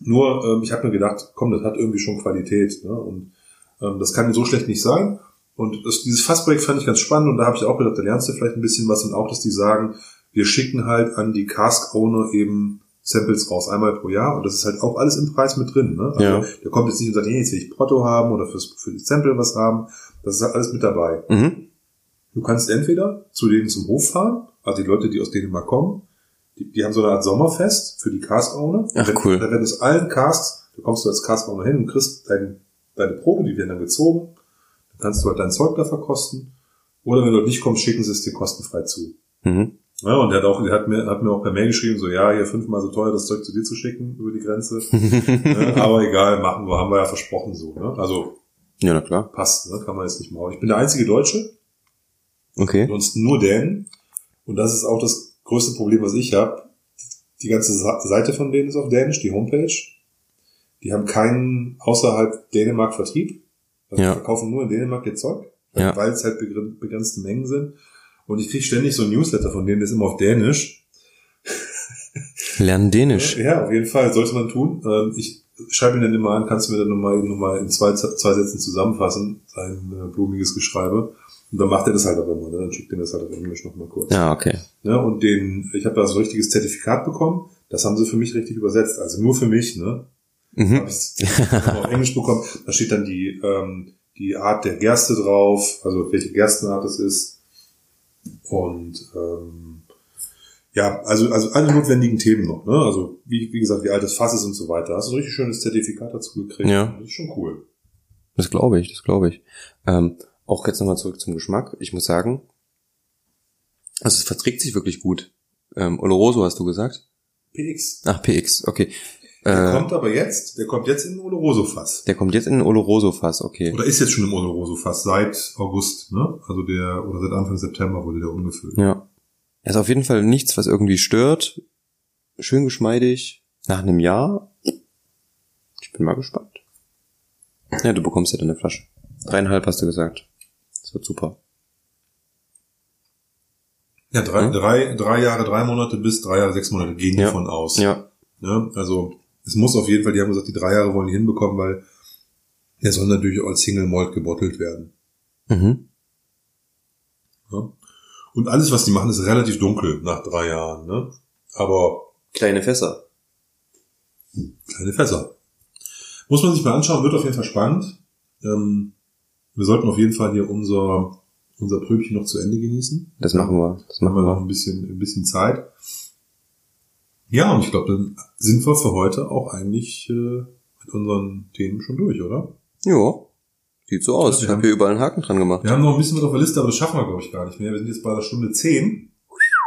Nur, ähm, ich habe mir gedacht, komm, das hat irgendwie schon Qualität, ne, und ähm, das kann so schlecht nicht sein. Und das, dieses Fassprojekt fand ich ganz spannend und da habe ich auch gedacht, da lernst du vielleicht ein bisschen was und auch, dass die sagen, wir schicken halt an die Cask-Owner eben Samples raus, einmal pro Jahr und das ist halt auch alles im Preis mit drin. Ne? Also Ja. der kommt jetzt nicht und sagt, hey, jetzt will ich Porto haben oder fürs, für die Sample was haben. Das ist halt alles mit dabei. Mhm. Du kannst entweder zu denen zum Hof fahren, also die Leute, die aus Dänemark kommen, die, die haben so eine Art Sommerfest für die Cask-Owner. Ach, Da werden- cool. Da werden es allen Casks, da kommst du als Cask-Owner hin und kriegst dein, deine Probe, die werden dann gezogen. Dann kannst du halt dein Zeug da verkosten. Oder wenn du nicht kommst, schicken sie es dir kostenfrei zu. Mhm. Ja, und der hat auch, der hat mir, hat mir auch per Mail geschrieben, so, ja, hier fünfmal so teuer, das Zeug zu dir zu schicken über die Grenze. ne, aber egal, machen wir, haben wir ja versprochen so, ne? Also, Ja, na klar. passt, ne? Kann man jetzt nicht machen. Ich bin der einzige Deutsche, Okay. sonst nur Dänen. Und das ist auch das größte Problem, was ich habe. Die ganze Seite von denen ist auf Dänisch, die Homepage. Die haben keinen außerhalb Dänemark Vertrieb. Also Ja. die verkaufen nur in Dänemark ihr Zeug, Ja. weil es halt begren- begrenzte Mengen sind. Und ich kriege ständig so ein Newsletter von denen, das ist immer auf Dänisch. Lernen Dänisch. Ja, auf jeden Fall, sollte man tun. Ähm, Ich schreibe ihn dann immer an, kannst du mir dann nochmal noch mal in zwei, zwei Sätzen zusammenfassen, sein äh, blumiges Geschreibe. Und dann macht er das halt auch immer, ne? dann schickt er das halt auf Englisch nochmal kurz. Ja, okay. Ne? Und den, ich habe da so ein richtiges Zertifikat bekommen, das haben sie für mich richtig übersetzt, also nur für mich, ne? Mhm. Habe ich auf Englisch bekommen. Da steht dann die, ähm, die Art der Gerste drauf, also welche Gerstenart es ist. Und ähm, ja, also, also alle notwendigen Themen noch, ne? Also wie, wie gesagt, wie alt das Fass ist und so weiter. Hast du ein richtig schönes Zertifikat dazu gekriegt. Ja. Das ist schon cool. Das glaube ich, das glaube ich. Ähm, auch jetzt nochmal zurück zum Geschmack. Ich muss sagen, also es verträgt sich wirklich gut. Ähm, Oloroso hast du gesagt? PX. Ach, PX, okay. Der Äh, kommt aber jetzt, der kommt jetzt in ein Oloroso-Fass. der kommt jetzt in den Oloroso-Fass, okay. Oder ist jetzt schon im Oloroso-Fass seit August, ne? Also der, oder seit Anfang September wurde der umgefüllt. Ja. Er ist auf jeden Fall nichts, was irgendwie stört. Schön geschmeidig. Nach einem Jahr. Ich bin mal gespannt. Ja, du bekommst ja deine Flasche. Dreieinhalb hast du gesagt. Das wird super. Ja, drei, hm? drei, drei Jahre, drei Monate bis drei Jahre, sechs Monate gehen ja. von aus. Ja. ja. Also es muss auf jeden Fall, die haben gesagt, die drei Jahre wollen die hinbekommen, weil der soll natürlich auch als Single Malt gebottelt werden. Mhm. Ja. Und alles, was die machen, ist relativ dunkel nach drei Jahren. Ne? Aber kleine Fässer. Kleine Fässer. Muss man sich mal anschauen, wird auf jeden Fall spannend. Ähm, wir sollten auf jeden Fall hier unser, unser Pröbchen noch zu Ende genießen. Das machen wir. Das machen wir noch ein bisschen, ein bisschen Zeit. Ja, und ich glaube, dann sind wir für heute auch eigentlich äh, mit unseren Themen schon durch, oder? Ja, sieht so aus. Ja, ich habe hier überall einen Haken dran gemacht. Wir haben noch ein bisschen was auf der Liste, aber das schaffen wir, glaube ich, gar nicht mehr. Wir sind jetzt bei der Stunde 10,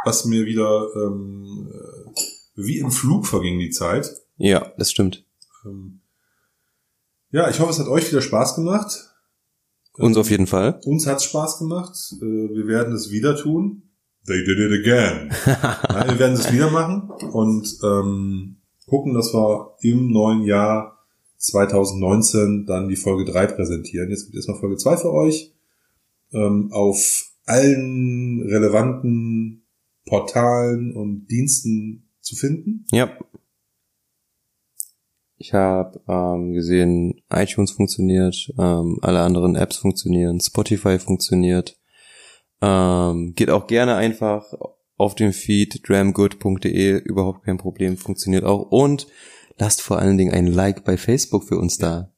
was mir wieder ähm, äh, wie im Flug verging die Zeit. Ja, das stimmt. Ähm, ja, ich hoffe, es hat euch wieder Spaß gemacht. Uns auf jeden Fall. Uns hat's Spaß gemacht. Äh, wir werden es wieder tun. They did it again. ja, wir werden es wieder machen und ähm, gucken, dass wir im neuen Jahr 2019 dann die Folge 3 präsentieren. Jetzt gibt es erstmal Folge 2 für euch. Ähm, auf allen relevanten Portalen und Diensten zu finden. Ja. Ich habe ähm, gesehen, iTunes funktioniert, ähm, alle anderen Apps funktionieren, Spotify funktioniert. Ähm, geht auch gerne einfach auf dem Feed dramgood.de, überhaupt kein Problem, funktioniert auch. Und lasst vor allen Dingen ein Like bei Facebook für uns da.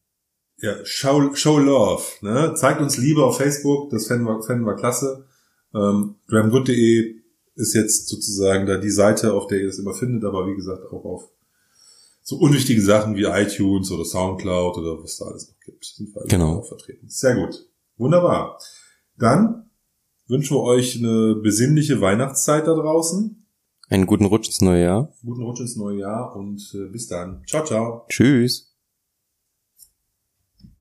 Ja, show, show love. Ne? Zeigt uns Liebe auf Facebook, das fänden wir, fänden wir klasse. Ähm, dramgood.de ist jetzt sozusagen da die Seite, auf der ihr das immer findet, aber wie gesagt auch auf so unwichtige Sachen wie iTunes oder Soundcloud oder was da alles noch gibt. Sind wir genau. Vertreten. Sehr gut. Wunderbar. Dann wünschen wir euch eine besinnliche Weihnachtszeit da draußen. Einen guten Rutsch ins neue Jahr. Guten Rutsch ins neue Jahr und äh, bis dann. Ciao, ciao. Tschüss.